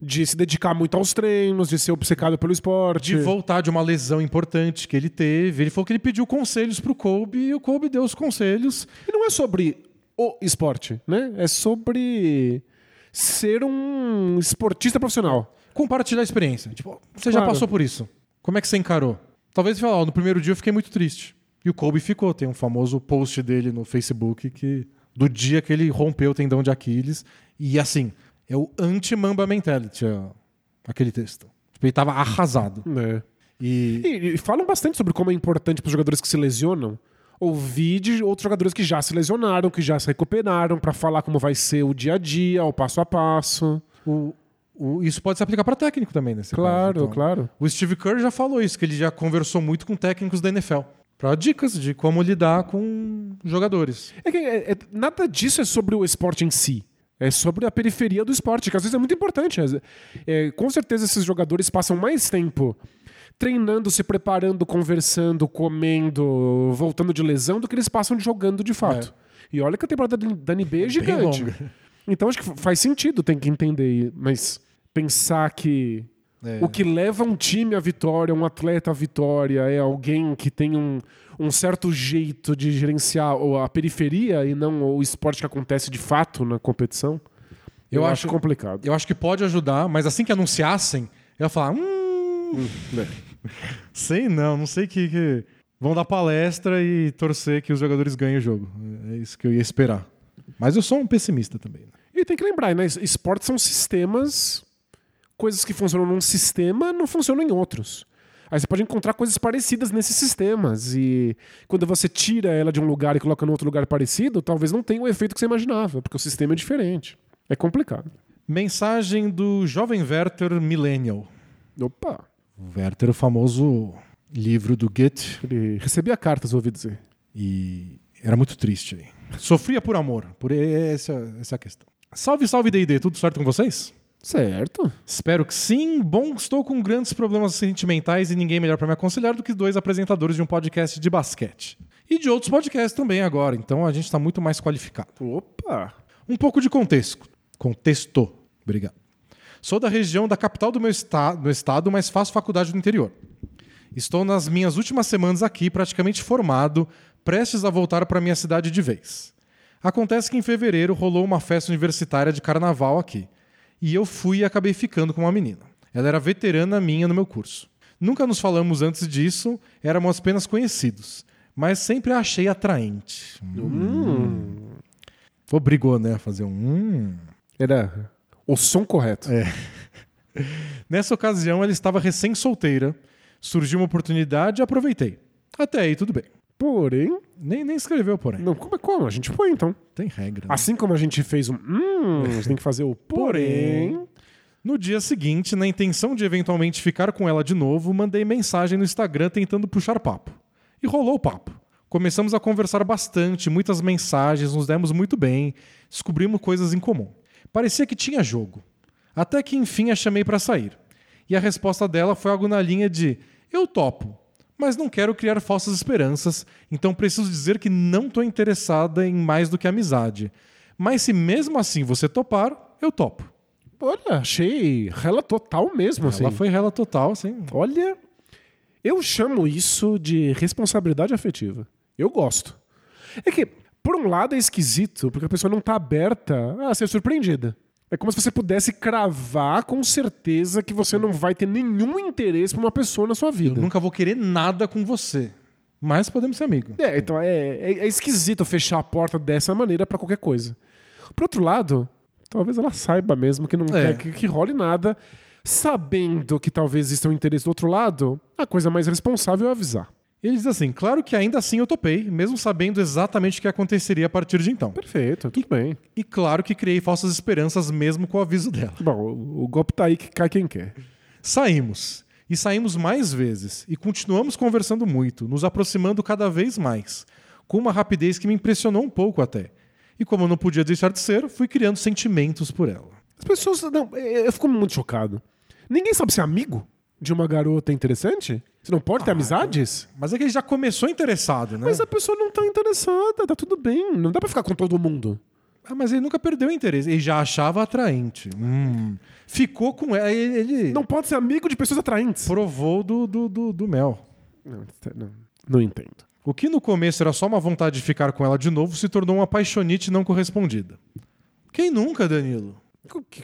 de se dedicar muito aos treinos, de ser obcecado pelo esporte. De voltar de uma lesão importante que ele teve. Ele falou que ele pediu conselhos pro Kobe e o Kobe deu os conselhos. E não é sobre o esporte, né? É sobre ser um esportista profissional. compartilhar a experiência. Tipo, você já Claro. passou por isso. Como é que você encarou? Talvez você fale, ó, no primeiro dia eu fiquei muito triste. E o Kobe ficou. Tem um famoso post dele no Facebook que do dia que ele rompeu o tendão de Aquiles. E assim, é o anti-Mamba Mentality, aquele texto. Tipo, ele tava arrasado. né? E E, e falam bastante sobre como é importante para os jogadores que se lesionam ouvir de outros jogadores que já se lesionaram, que já se recuperaram, para falar como vai ser o dia a dia, o passo a passo. o, o- isso pode se aplicar para técnico também, nesse Claro, caso. Então, claro. O Steve Kerr já falou isso, que ele já conversou muito com técnicos da NFL. Para dicas de como lidar com jogadores. É que é- é- nada disso é sobre o esporte em si. É sobre a periferia do esporte, que às vezes é muito importante. É, com certeza esses jogadores passam mais tempo treinando, se preparando, conversando, comendo, voltando de lesão, do que eles passam jogando de fato. E olha que a temporada da da NBA é gigante. Então acho que faz sentido, tem que entender. Mas pensar que É. o que leva um time à vitória, um atleta à vitória, é alguém que tem um, um certo jeito de gerenciar a periferia e não o esporte que acontece de fato na competição. Eu, Eu acho acho- complicado. Eu acho que pode ajudar, mas assim que anunciassem, eu ia falar, hum, né? sei não, não sei que, que- Vão dar palestra e torcer que os jogadores ganhem o jogo. É isso que eu ia esperar. Mas eu sou um pessimista também. né? E tem que lembrar, né? Esportes são sistemas. Coisas que funcionam num sistema não funcionam em outros. Aí você pode encontrar coisas parecidas nesses sistemas. E quando você tira ela de um lugar e coloca em outro lugar parecido, talvez não tenha o efeito que você imaginava, porque o sistema é diferente. É complicado. Mensagem do jovem Werther Millennial. Opa! O Werther, o famoso livro do Goethe, Ele recebia cartas, ouvi dizer. e era muito triste aí. Sofria por amor, por essa, essa é a questão. Salve, salve D&D, tudo certo com vocês? Certo. Espero que sim. Bom, estou com grandes problemas sentimentais e ninguém melhor para me aconselhar do que dois apresentadores de um podcast de basquete. E de outros podcasts também agora, então a gente está muito mais qualificado. Opa! Um pouco de contexto. Contexto. Obrigado. Sou da região da capital do meu, esta do estado, mas faço faculdade no interior. Estou nas minhas últimas semanas aqui, praticamente formado, prestes a voltar para minha cidade de vez. Acontece que em fevereiro rolou uma festa universitária de carnaval aqui. E eu fui e acabei ficando com uma menina. Ela era veterana minha no meu curso. Nunca nos falamos antes disso, éramos apenas conhecidos. mas sempre a achei atraente. Hum. Obrigou, né, a fazer um. Hum. Era o som correto. Nessa ocasião, ela estava recém-solteira. Surgiu uma oportunidade e aproveitei. Até aí, tudo bem. Porém, Nem, nem escreveu, porém. não, como é como? A gente foi então. Tem regra. né? Assim como a gente fez um. Hum, a gente tem que fazer o porém. No dia seguinte, na intenção de eventualmente ficar com ela de novo, mandei mensagem no Instagram tentando puxar papo. E rolou o papo. Começamos a conversar bastante, muitas mensagens, nos demos muito bem, descobrimos coisas em comum. Parecia que tinha jogo. Até que enfim a chamei para sair. E a resposta dela foi algo na linha de: Eu topo, mas não quero criar falsas esperanças, então preciso dizer que não estou interessada em mais do que amizade. Mas se mesmo assim você topar, eu topo. Olha, achei rela total mesmo, assim. Ela foi rela total, assim. Olha, eu chamo isso de responsabilidade afetiva. Eu gosto. É que, por um lado, é esquisito, porque a pessoa não tá aberta a ser surpreendida. É como se você pudesse cravar com certeza que você não vai ter nenhum interesse por uma pessoa na sua Eu vida. nunca vou querer nada com você. Mas podemos ser amigos. É, então é, é, é esquisito fechar a porta dessa maneira pra qualquer coisa. Por outro lado, talvez ela saiba mesmo que não É. quer que, que role nada, sabendo que talvez exista um interesse do outro lado, a coisa mais responsável é avisar. Ele diz assim: claro que ainda assim eu topei, mesmo sabendo exatamente o que aconteceria a partir de então. Perfeito, tudo bem. E claro que criei falsas esperanças mesmo com o aviso dela. Bom, o, o golpe tá aí que cai quem quer. Saímos. E saímos mais vezes. E continuamos conversando muito, nos aproximando cada vez mais. Com uma rapidez que me impressionou um pouco até. E como eu não podia deixar de ser, fui criando sentimentos por ela. As pessoas. Não, é, eu fico muito chocado. Ninguém sabe ser amigo de uma garota interessante? Você não pode ter amizades? Mas é que ele já começou interessado, né? Mas a pessoa não tá interessada, tá tudo bem. Não dá pra ficar com todo mundo. Ah, mas ele nunca perdeu o interesse. Ele já achava atraente. Hum. Ficou com ela. Ele, ele Não pode ser amigo de pessoas atraentes. provou do, do, do, do mel. Não, não, não entendo. O que no começo era só uma vontade de ficar com ela de novo se tornou uma paixonite não correspondida. Quem nunca, Danilo?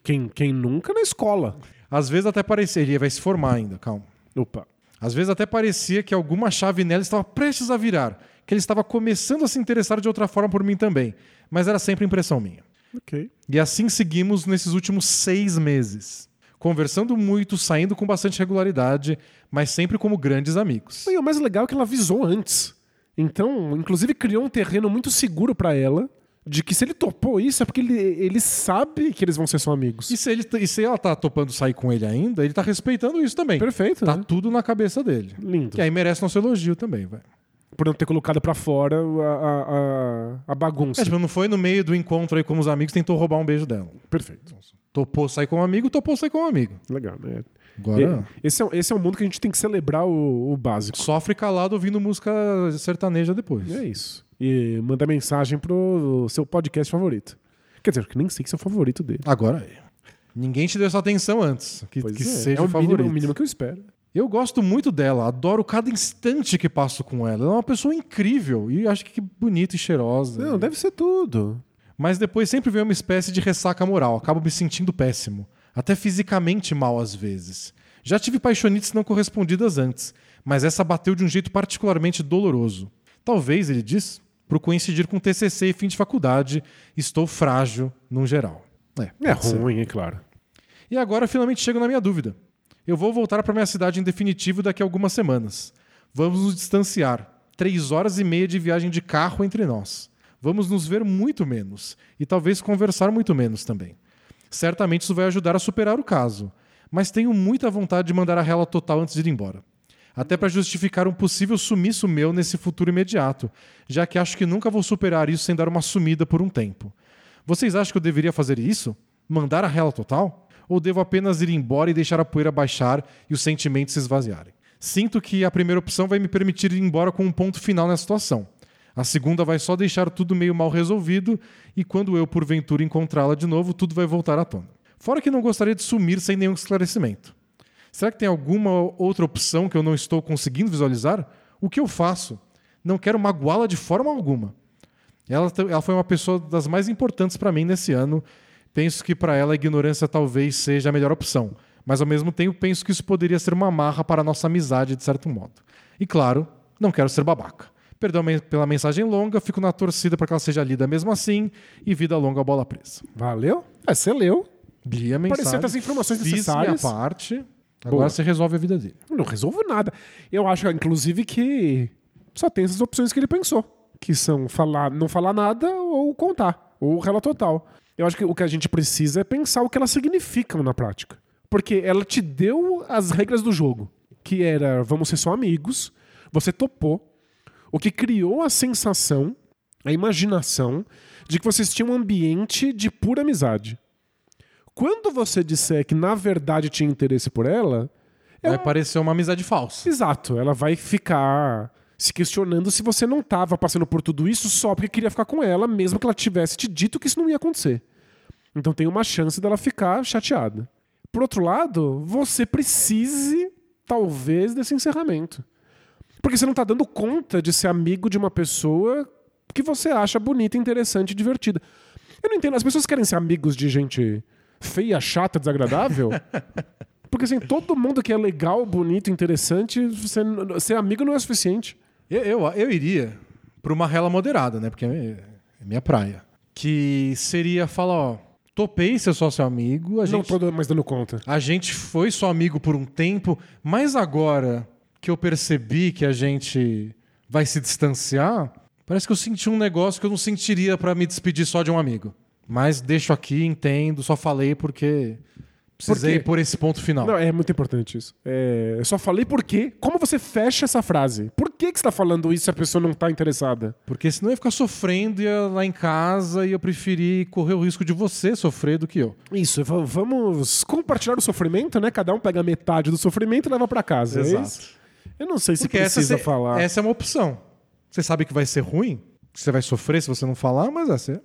Quem, quem nunca na escola? Às vezes até parecia. Ele vai se formar ainda, calma. Opa. Às vezes até parecia que alguma chave nela estava prestes a virar, que ele estava começando a se interessar de outra forma por mim também. Mas era sempre impressão minha. Ok. E assim seguimos nesses últimos seis meses. Conversando muito, saindo com bastante regularidade, mas sempre como grandes amigos. E o mais legal é que ela avisou antes. Então, inclusive, criou um terreno muito seguro pra ela de que se ele topou isso é porque ele, ele sabe que eles vão ser só amigos. E se, ele, e se ela tá topando sair com ele ainda, ele tá respeitando isso também. Perfeito, Tá né? tudo na cabeça dele. Lindo. Que aí merece nosso elogio também, vai. Por não ter colocado pra fora a, a, a, a bagunça. É, tipo, não foi no meio do encontro aí com os amigos, tentou roubar um beijo dela. Perfeito. Topou sair com um amigo, topou sair com um amigo. Legal, né? Agora, Esse é, esse é um mundo que a gente tem que celebrar o, o básico. sofre calado ouvindo música sertaneja depois. É isso. E manda mensagem pro seu podcast favorito. Quer dizer, que nem sei que é o favorito dele. Agora é. Ninguém te deu essa atenção antes. Que, que é, seja é o o favorito. mínimo, o mínimo que eu espero. Eu gosto muito dela, adoro cada instante que passo com ela. Ela é uma pessoa incrível e acho que bonita e cheirosa. Não, deve ser tudo. Mas depois sempre vem uma espécie de ressaca moral. Acabo me sentindo péssimo. Até fisicamente mal às vezes. Já tive paixonites não correspondidas antes, mas essa bateu de um jeito particularmente doloroso. Talvez, ele diz, por coincidir com TCC e fim de faculdade, estou frágil num geral. É, É ruim, é claro. E agora finalmente chego na minha dúvida. Eu vou voltar para minha cidade em definitivo daqui a algumas semanas. Vamos nos distanciar. Três horas e meia de viagem de carro entre nós. Vamos nos ver muito menos. E talvez conversar muito menos também. Certamente isso vai ajudar a superar o caso. Mas tenho muita vontade de mandar a rela total antes de ir embora. Até para justificar um possível sumiço meu nesse futuro imediato, já que acho que nunca vou superar isso sem dar uma sumida por um tempo. Vocês acham que eu deveria fazer isso? Mandar a rela total? Ou devo apenas ir embora e deixar a poeira baixar e os sentimentos se esvaziarem? Sinto que a primeira opção vai me permitir ir embora com um ponto final nessa situação. A segunda vai só deixar tudo meio mal resolvido e quando eu, porventura, encontrá-la de novo, tudo vai voltar à tona. Fora que não gostaria de sumir sem nenhum esclarecimento. Será que tem alguma outra opção que eu não estou conseguindo visualizar? O que eu faço? Não quero magoá-la de forma alguma. Ela, ela foi uma pessoa das mais importantes para mim nesse ano. Penso que para ela a ignorância talvez seja a melhor opção. Mas ao mesmo tempo penso que isso poderia ser uma amarra para a nossa amizade, de certo modo. E claro, não quero ser babaca. Perdão pela mensagem longa, fico na torcida para que ela seja lida mesmo assim e vida longa bola presa. Valeu? É, você leu. Li a mensagem. Parecia ter as informações fiz necessárias. minha parte. Agora Boa. você resolve a vida dele. Não resolvo nada. Eu acho, inclusive, que só tem essas opções que ele pensou. Que são falar, não falar nada ou contar. Ou rela total. Eu acho que o que a gente precisa é pensar o que elas significam na prática. Porque ela te deu as regras do jogo. Que era, vamos ser só amigos. Você topou. O que criou a sensação, a imaginação, de que vocês tinham um ambiente de pura amizade. Quando você disser que na verdade tinha interesse por ela, Vai um- parecer uma amizade falsa. Exato, ela vai ficar se questionando se você não estava passando por tudo isso só porque queria ficar com ela, mesmo que ela tivesse te dito que isso não ia acontecer. Então tem uma chance dela ficar chateada. Por outro lado, você precise, talvez, desse encerramento. Porque você não tá dando conta de ser amigo de uma pessoa que você acha bonita, interessante e divertida. Eu não entendo, as pessoas querem ser amigos de gente feia, chata, desagradável? Porque assim, todo mundo que é legal, bonito, interessante, você, ser amigo não é suficiente. Eu, eu, eu iria pra uma rela moderada, né? Porque é é minha praia. Que seria falar, ó, topei ser só seu amigo, a Não gente, tô mais dando conta. a gente foi só amigo por um tempo, mas agora que eu percebi que a gente vai se distanciar, parece que eu senti um negócio que eu não sentiria pra me despedir só de um amigo. Mas deixo aqui, entendo, só falei porque precisei Por por esse ponto final. Não, é muito importante isso. É, eu só falei por quê. Como você fecha essa frase? Por que, que você tá falando isso se a pessoa não tá interessada? Porque senão eu ia ficar sofrendo ia lá em casa e eu preferi correr o risco de você sofrer do que eu. Isso, vamos compartilhar o sofrimento, né? Cada um pega metade do sofrimento e leva pra casa. é Exato. isso? Eu não sei se Porque essa, precisa cê- falar. essa é uma opção. Você sabe que vai ser ruim, que você vai sofrer se você não falar, mas é, você,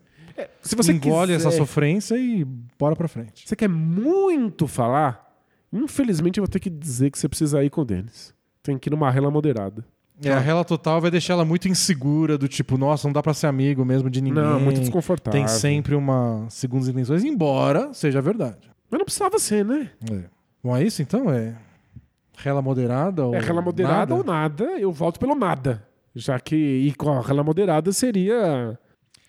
se você engole quiser, essa sofrência e bora pra frente. Você quer muito falar? Infelizmente eu vou ter que dizer que você precisa ir com o Denis. Tem que ir numa rela moderada. É, a rela total vai deixar ela muito insegura, do tipo, nossa, não dá pra ser amigo mesmo de ninguém. Não, muito desconfortável. Tem sempre uma segundas intenções, embora seja verdade. Mas não precisava ser, né? É. Bom, é isso então? É rela moderada ou É rela moderada nada? ou nada, eu volto pelo nada. Já que ir com a rela moderada seria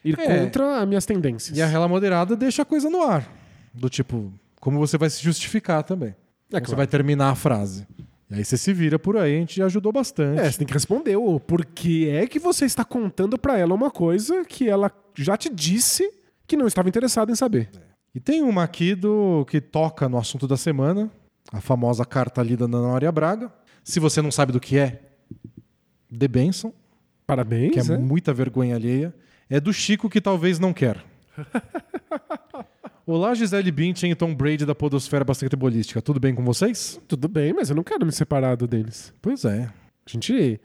ir É. contra as minhas tendências. E a rela moderada deixa a coisa no ar. Do tipo, como você vai se justificar também. É claro. Você vai terminar a frase. E aí você se vira por aí, a gente já ajudou bastante. É, você tem que responder o porquê é que você está contando pra ela uma coisa que ela já te disse que não estava interessada em saber. E tem uma aqui do que toca no assunto da semana, a famosa carta lida na Ana Maria Braga. Se você não sabe do que é, The Benson, Parabéns, que é né? muita vergonha alheia. É do Chico que talvez não quer. Olá, Gisele Bündchen e Tom Brady da podosfera basquetebolística. Tudo bem com vocês? Tudo bem, mas eu não quero me separar Denis. Pois é. A gente...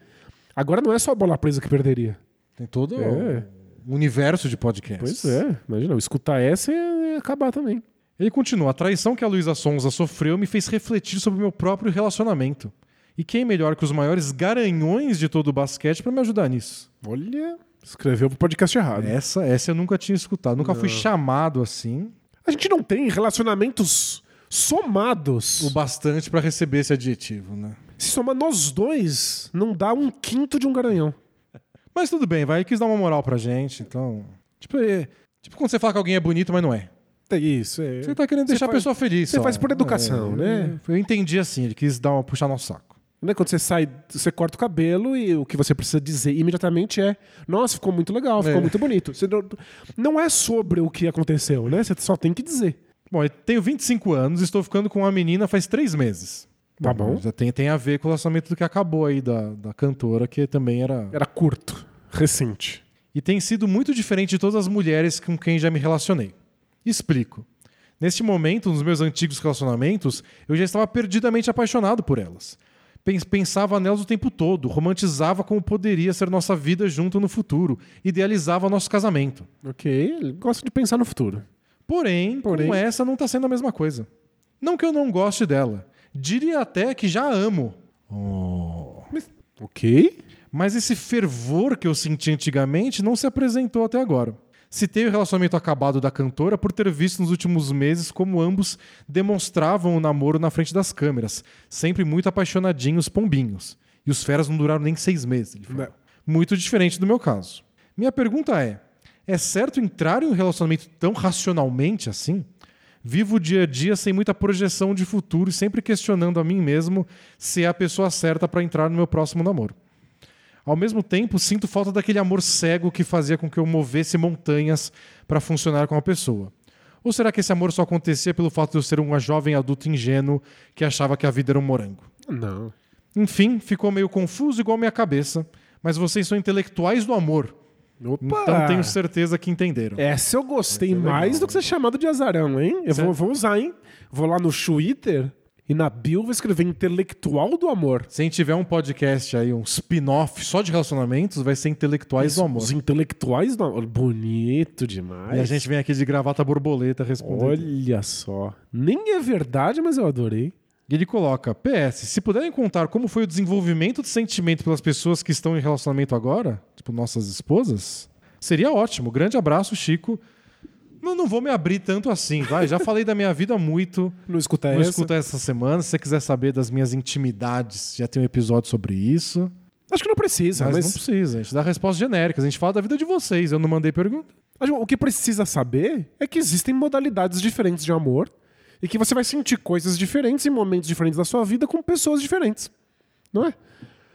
Agora não é só a bola presa que perderia. Tem todo É. o universo de podcasts. Pois é, imagina, eu escutar essa e acabar também. Ele continua: a traição que a Luísa Sonza sofreu me fez refletir sobre o meu próprio relacionamento. E quem melhor que os maiores garanhões de todo o basquete para me ajudar nisso? Olha, escreveu pro podcast errado. Essa, essa eu nunca tinha escutado. Nunca fui chamado assim A gente não tem relacionamentos somados. o bastante para receber esse adjetivo, né? Se somar nós dois, não dá um quinto de um garanhão. Mas tudo bem, vai. Quis dar uma moral pra gente, então. Tipo, é- tipo quando você fala que alguém é bonito, mas não é. É isso, é. Você tá querendo deixar a faz- pessoa feliz. você só. faz por educação, É, né? Eu entendi assim, ele quis dar uma, puxar no saco. Né, Quando você sai, você corta o cabelo e o que você precisa dizer imediatamente é: Nossa, ficou muito legal, ficou É. muito bonito. Você não, não é sobre o que aconteceu, né? Você só tem que dizer. Bom, eu tenho 25 anos, estou ficando com uma menina faz três meses. Tá bom. Já tem, tem a ver com o lançamento do que acabou aí da, da cantora, que também era. Era curto, recente. E tem sido muito diferente de todas as mulheres com quem já me relacionei. Explico. Neste momento, nos meus antigos relacionamentos, eu já estava perdidamente apaixonado por elas. Pen- Pensava nelas o tempo todo, romantizava como poderia ser nossa vida junto no futuro, idealizava nosso casamento. Ok, ele gosta de pensar no futuro. Porém, Porém- com essa não está sendo a mesma coisa. Não que eu não goste dela. Diria até que já amo. Oh. Ok? Mas esse fervor que eu senti antigamente não se apresentou até agora. Citei o relacionamento acabado da cantora por ter visto nos últimos meses como ambos demonstravam o namoro na frente das câmeras, sempre muito apaixonadinhos, pombinhos. E os feras não duraram nem seis meses. Ele falou. Não. muito diferente do meu caso. Minha pergunta é: é certo entrar em um relacionamento tão racionalmente assim? Vivo o dia a dia sem muita projeção de futuro e sempre questionando a mim mesmo se é a pessoa certa para entrar no meu próximo namoro. Ao mesmo tempo, sinto falta daquele amor cego que fazia com que eu movesse montanhas para funcionar com a pessoa. Ou será que esse amor só acontecia pelo fato de eu ser um jovem adulto ingênuo que achava que a vida era um morango? Não. Enfim, ficou meio confuso igual minha cabeça, mas vocês são intelectuais do amor. Opa! Então tenho certeza que entenderam. Essa eu gostei mais do que ser chamado de azarão, hein? Eu vou, vou usar, hein? Vou lá no Twitter e na bio vou escrever intelectual do amor. Se a gente tiver um podcast aí, um spin-off só de relacionamentos, vai ser intelectuais do amor. Os intelectuais do amor. Bonito demais. E a gente vem aqui de gravata borboleta respondendo. Olha só. Nem é verdade, mas eu adorei. E ele coloca: PS, se puderem contar como foi o desenvolvimento de sentimento pelas pessoas que estão em relacionamento agora, tipo nossas esposas, seria ótimo. Grande abraço, Chico. Não, não vou me abrir tanto assim, vai. Já falei da minha vida muito. Não escuta Não essa? escuta essa semana. Se você quiser saber das minhas intimidades, já tem um episódio sobre isso. Acho que não precisa, Mas, mas, não precisa. A gente dá respostas genéricas. A gente fala da vida de vocês. Eu não mandei pergunta. O que precisa saber é que existem modalidades diferentes de amor e que você vai sentir coisas diferentes em momentos diferentes da sua vida com pessoas diferentes. Não é?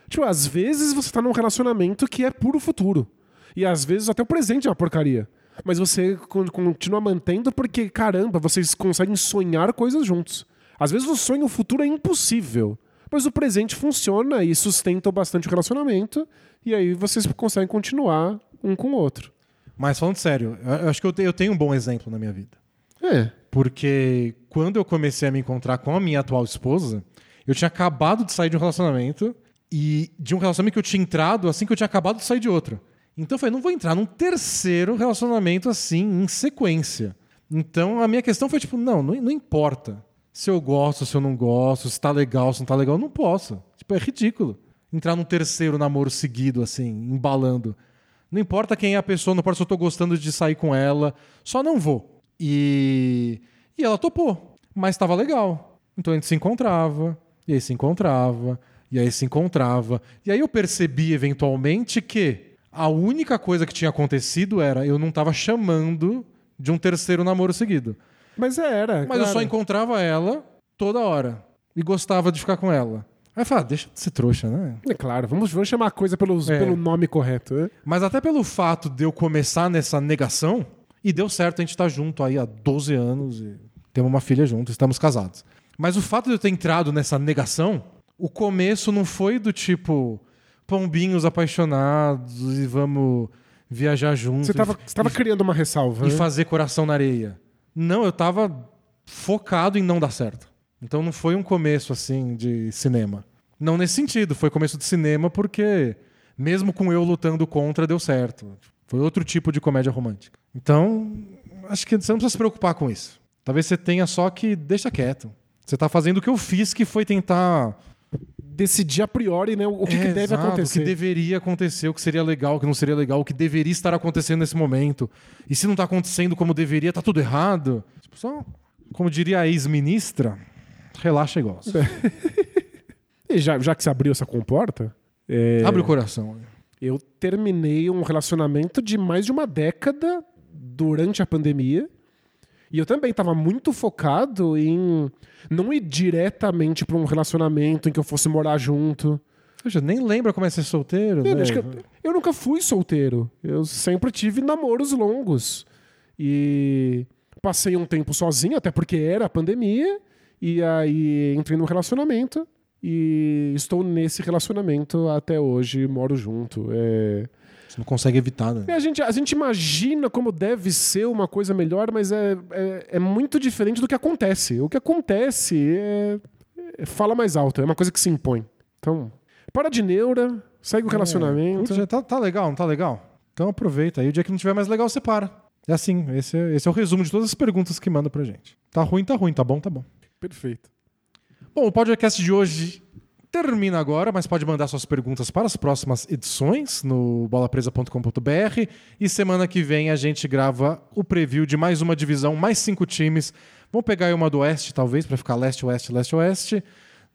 Tipo, às vezes você tá num relacionamento que é puro futuro. E às vezes até o presente é uma porcaria. Mas você con- continua mantendo porque, caramba, vocês conseguem sonhar coisas juntos. Às vezes o sonho futuro é impossível. Mas o presente funciona e sustenta bastante o relacionamento. E aí vocês conseguem continuar um com o outro. Mas falando sério, eu eu acho que eu te- eu tenho um bom exemplo na minha vida. É. Porque quando eu comecei a me encontrar com a minha atual esposa, eu tinha acabado de sair de um relacionamento e de um relacionamento que eu tinha entrado assim que eu tinha acabado de sair de outro. Então eu falei, não vou entrar num terceiro relacionamento assim, em sequência. Então a minha questão foi tipo, não, não, não importa se eu gosto, se eu não gosto, se tá legal, se não tá legal, não posso. Tipo, é ridículo entrar num terceiro namoro seguido assim, embalando. Não importa quem é a pessoa, não importa se eu tô gostando de sair com ela, só não vou. E, e ela topou, mas estava legal. Então a gente se encontrava, e aí se encontrava, e aí se encontrava. E aí eu percebi eventualmente que a única coisa que tinha acontecido era eu não tava chamando de um terceiro namoro seguido. Mas era. Mas eu só claro. encontrava ela toda hora e gostava de ficar com ela. Aí eu falei, ah, deixa de ser trouxa, né? É claro, vamos, vamos chamar a coisa pelos, É. pelo nome correto. Né? Mas até pelo fato de eu começar nessa negação, e deu certo, a gente tá junto aí há 12 anos e temos uma filha junto, estamos casados. Mas o fato de eu ter entrado nessa negação, o começo não foi do tipo pombinhos apaixonados e vamos viajar juntos. Você tava, você tava criando uma ressalva. e né? fazer coração na areia. Não, eu tava focado em não dar certo. Então não foi um começo assim de cinema. Não nesse sentido, foi começo de cinema porque mesmo com eu lutando contra deu certo. Foi outro tipo de comédia romântica. Então, acho que você não precisa se preocupar com isso. Talvez você tenha só que deixa quieto. Você tá fazendo o que eu fiz, que foi tentar Decidir a priori né, o que, que é, deve exato, acontecer. O que deveria acontecer, o que seria legal, o que não seria legal, o que deveria estar acontecendo nesse momento. E se não tá acontecendo como deveria, tá tudo errado. Tipo, só, como diria a ex-ministra, relaxa e gosta. E já, já que você abriu essa comporta, é, Abre o coração. eu terminei um relacionamento de mais de uma década durante a pandemia. E eu também estava muito focado em não ir diretamente para um relacionamento em que eu fosse morar junto. Eu já nem lembra como é ser solteiro, Eu, né? eu, eu nunca fui solteiro. Eu sempre tive namoros longos. E passei um tempo sozinho, até porque era a pandemia. E aí entrei num relacionamento. E estou nesse relacionamento até hoje, moro junto. É... Você não consegue evitar, né? E A, gente, a gente imagina como deve ser uma coisa melhor, mas é, é, é muito diferente do que acontece. O que acontece é, é- fala mais alto, é uma coisa que se impõe. Então, para de neura, segue o relacionamento. Putz, já tá, tá legal, não tá legal? Então aproveita. Aí o dia que não tiver mais legal, você para. É assim, esse é, esse é o resumo de todas as perguntas que manda pra gente. Tá ruim, tá ruim, tá bom, tá bom. Perfeito. Bom, o podcast de hoje termina agora, mas pode mandar suas perguntas para as próximas edições no bolapresa.com.br e semana que vem a gente grava o preview de mais uma divisão, mais cinco times. Vamos pegar aí uma do Oeste, talvez, para ficar leste, oeste, leste, oeste.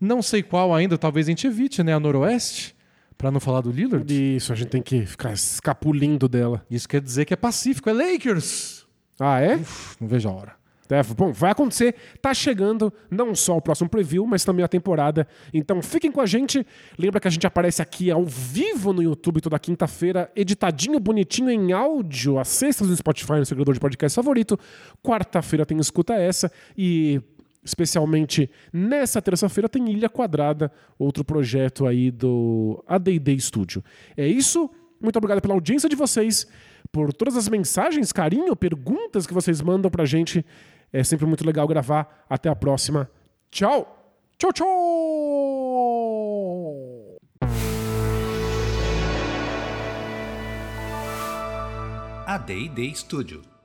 Não sei qual ainda, talvez a gente evite, né? A Noroeste, Pra não falar do Lillard? Isso, a gente tem que ficar escapulindo dela. Isso quer dizer que é pacífico, é Lakers! Ah, é? Não vejo a hora. É, bom, vai acontecer. Tá chegando não só o próximo preview, mas também a temporada. Então fiquem com a gente. Lembra que a gente aparece aqui ao vivo no YouTube toda quinta-feira, editadinho, bonitinho em áudio, às sextas no Spotify, no seu agregador de podcast favorito. Quarta-feira tem Escuta Essa e especialmente nessa terça-feira tem Ilha Quadrada, outro projeto aí do AD&D Studio. É isso. Muito obrigado pela audiência de vocês, por todas as mensagens, carinho, perguntas que vocês mandam pra gente. É sempre muito legal gravar. Até a próxima. Tchau. Tchau, tchau. A D&D Studio.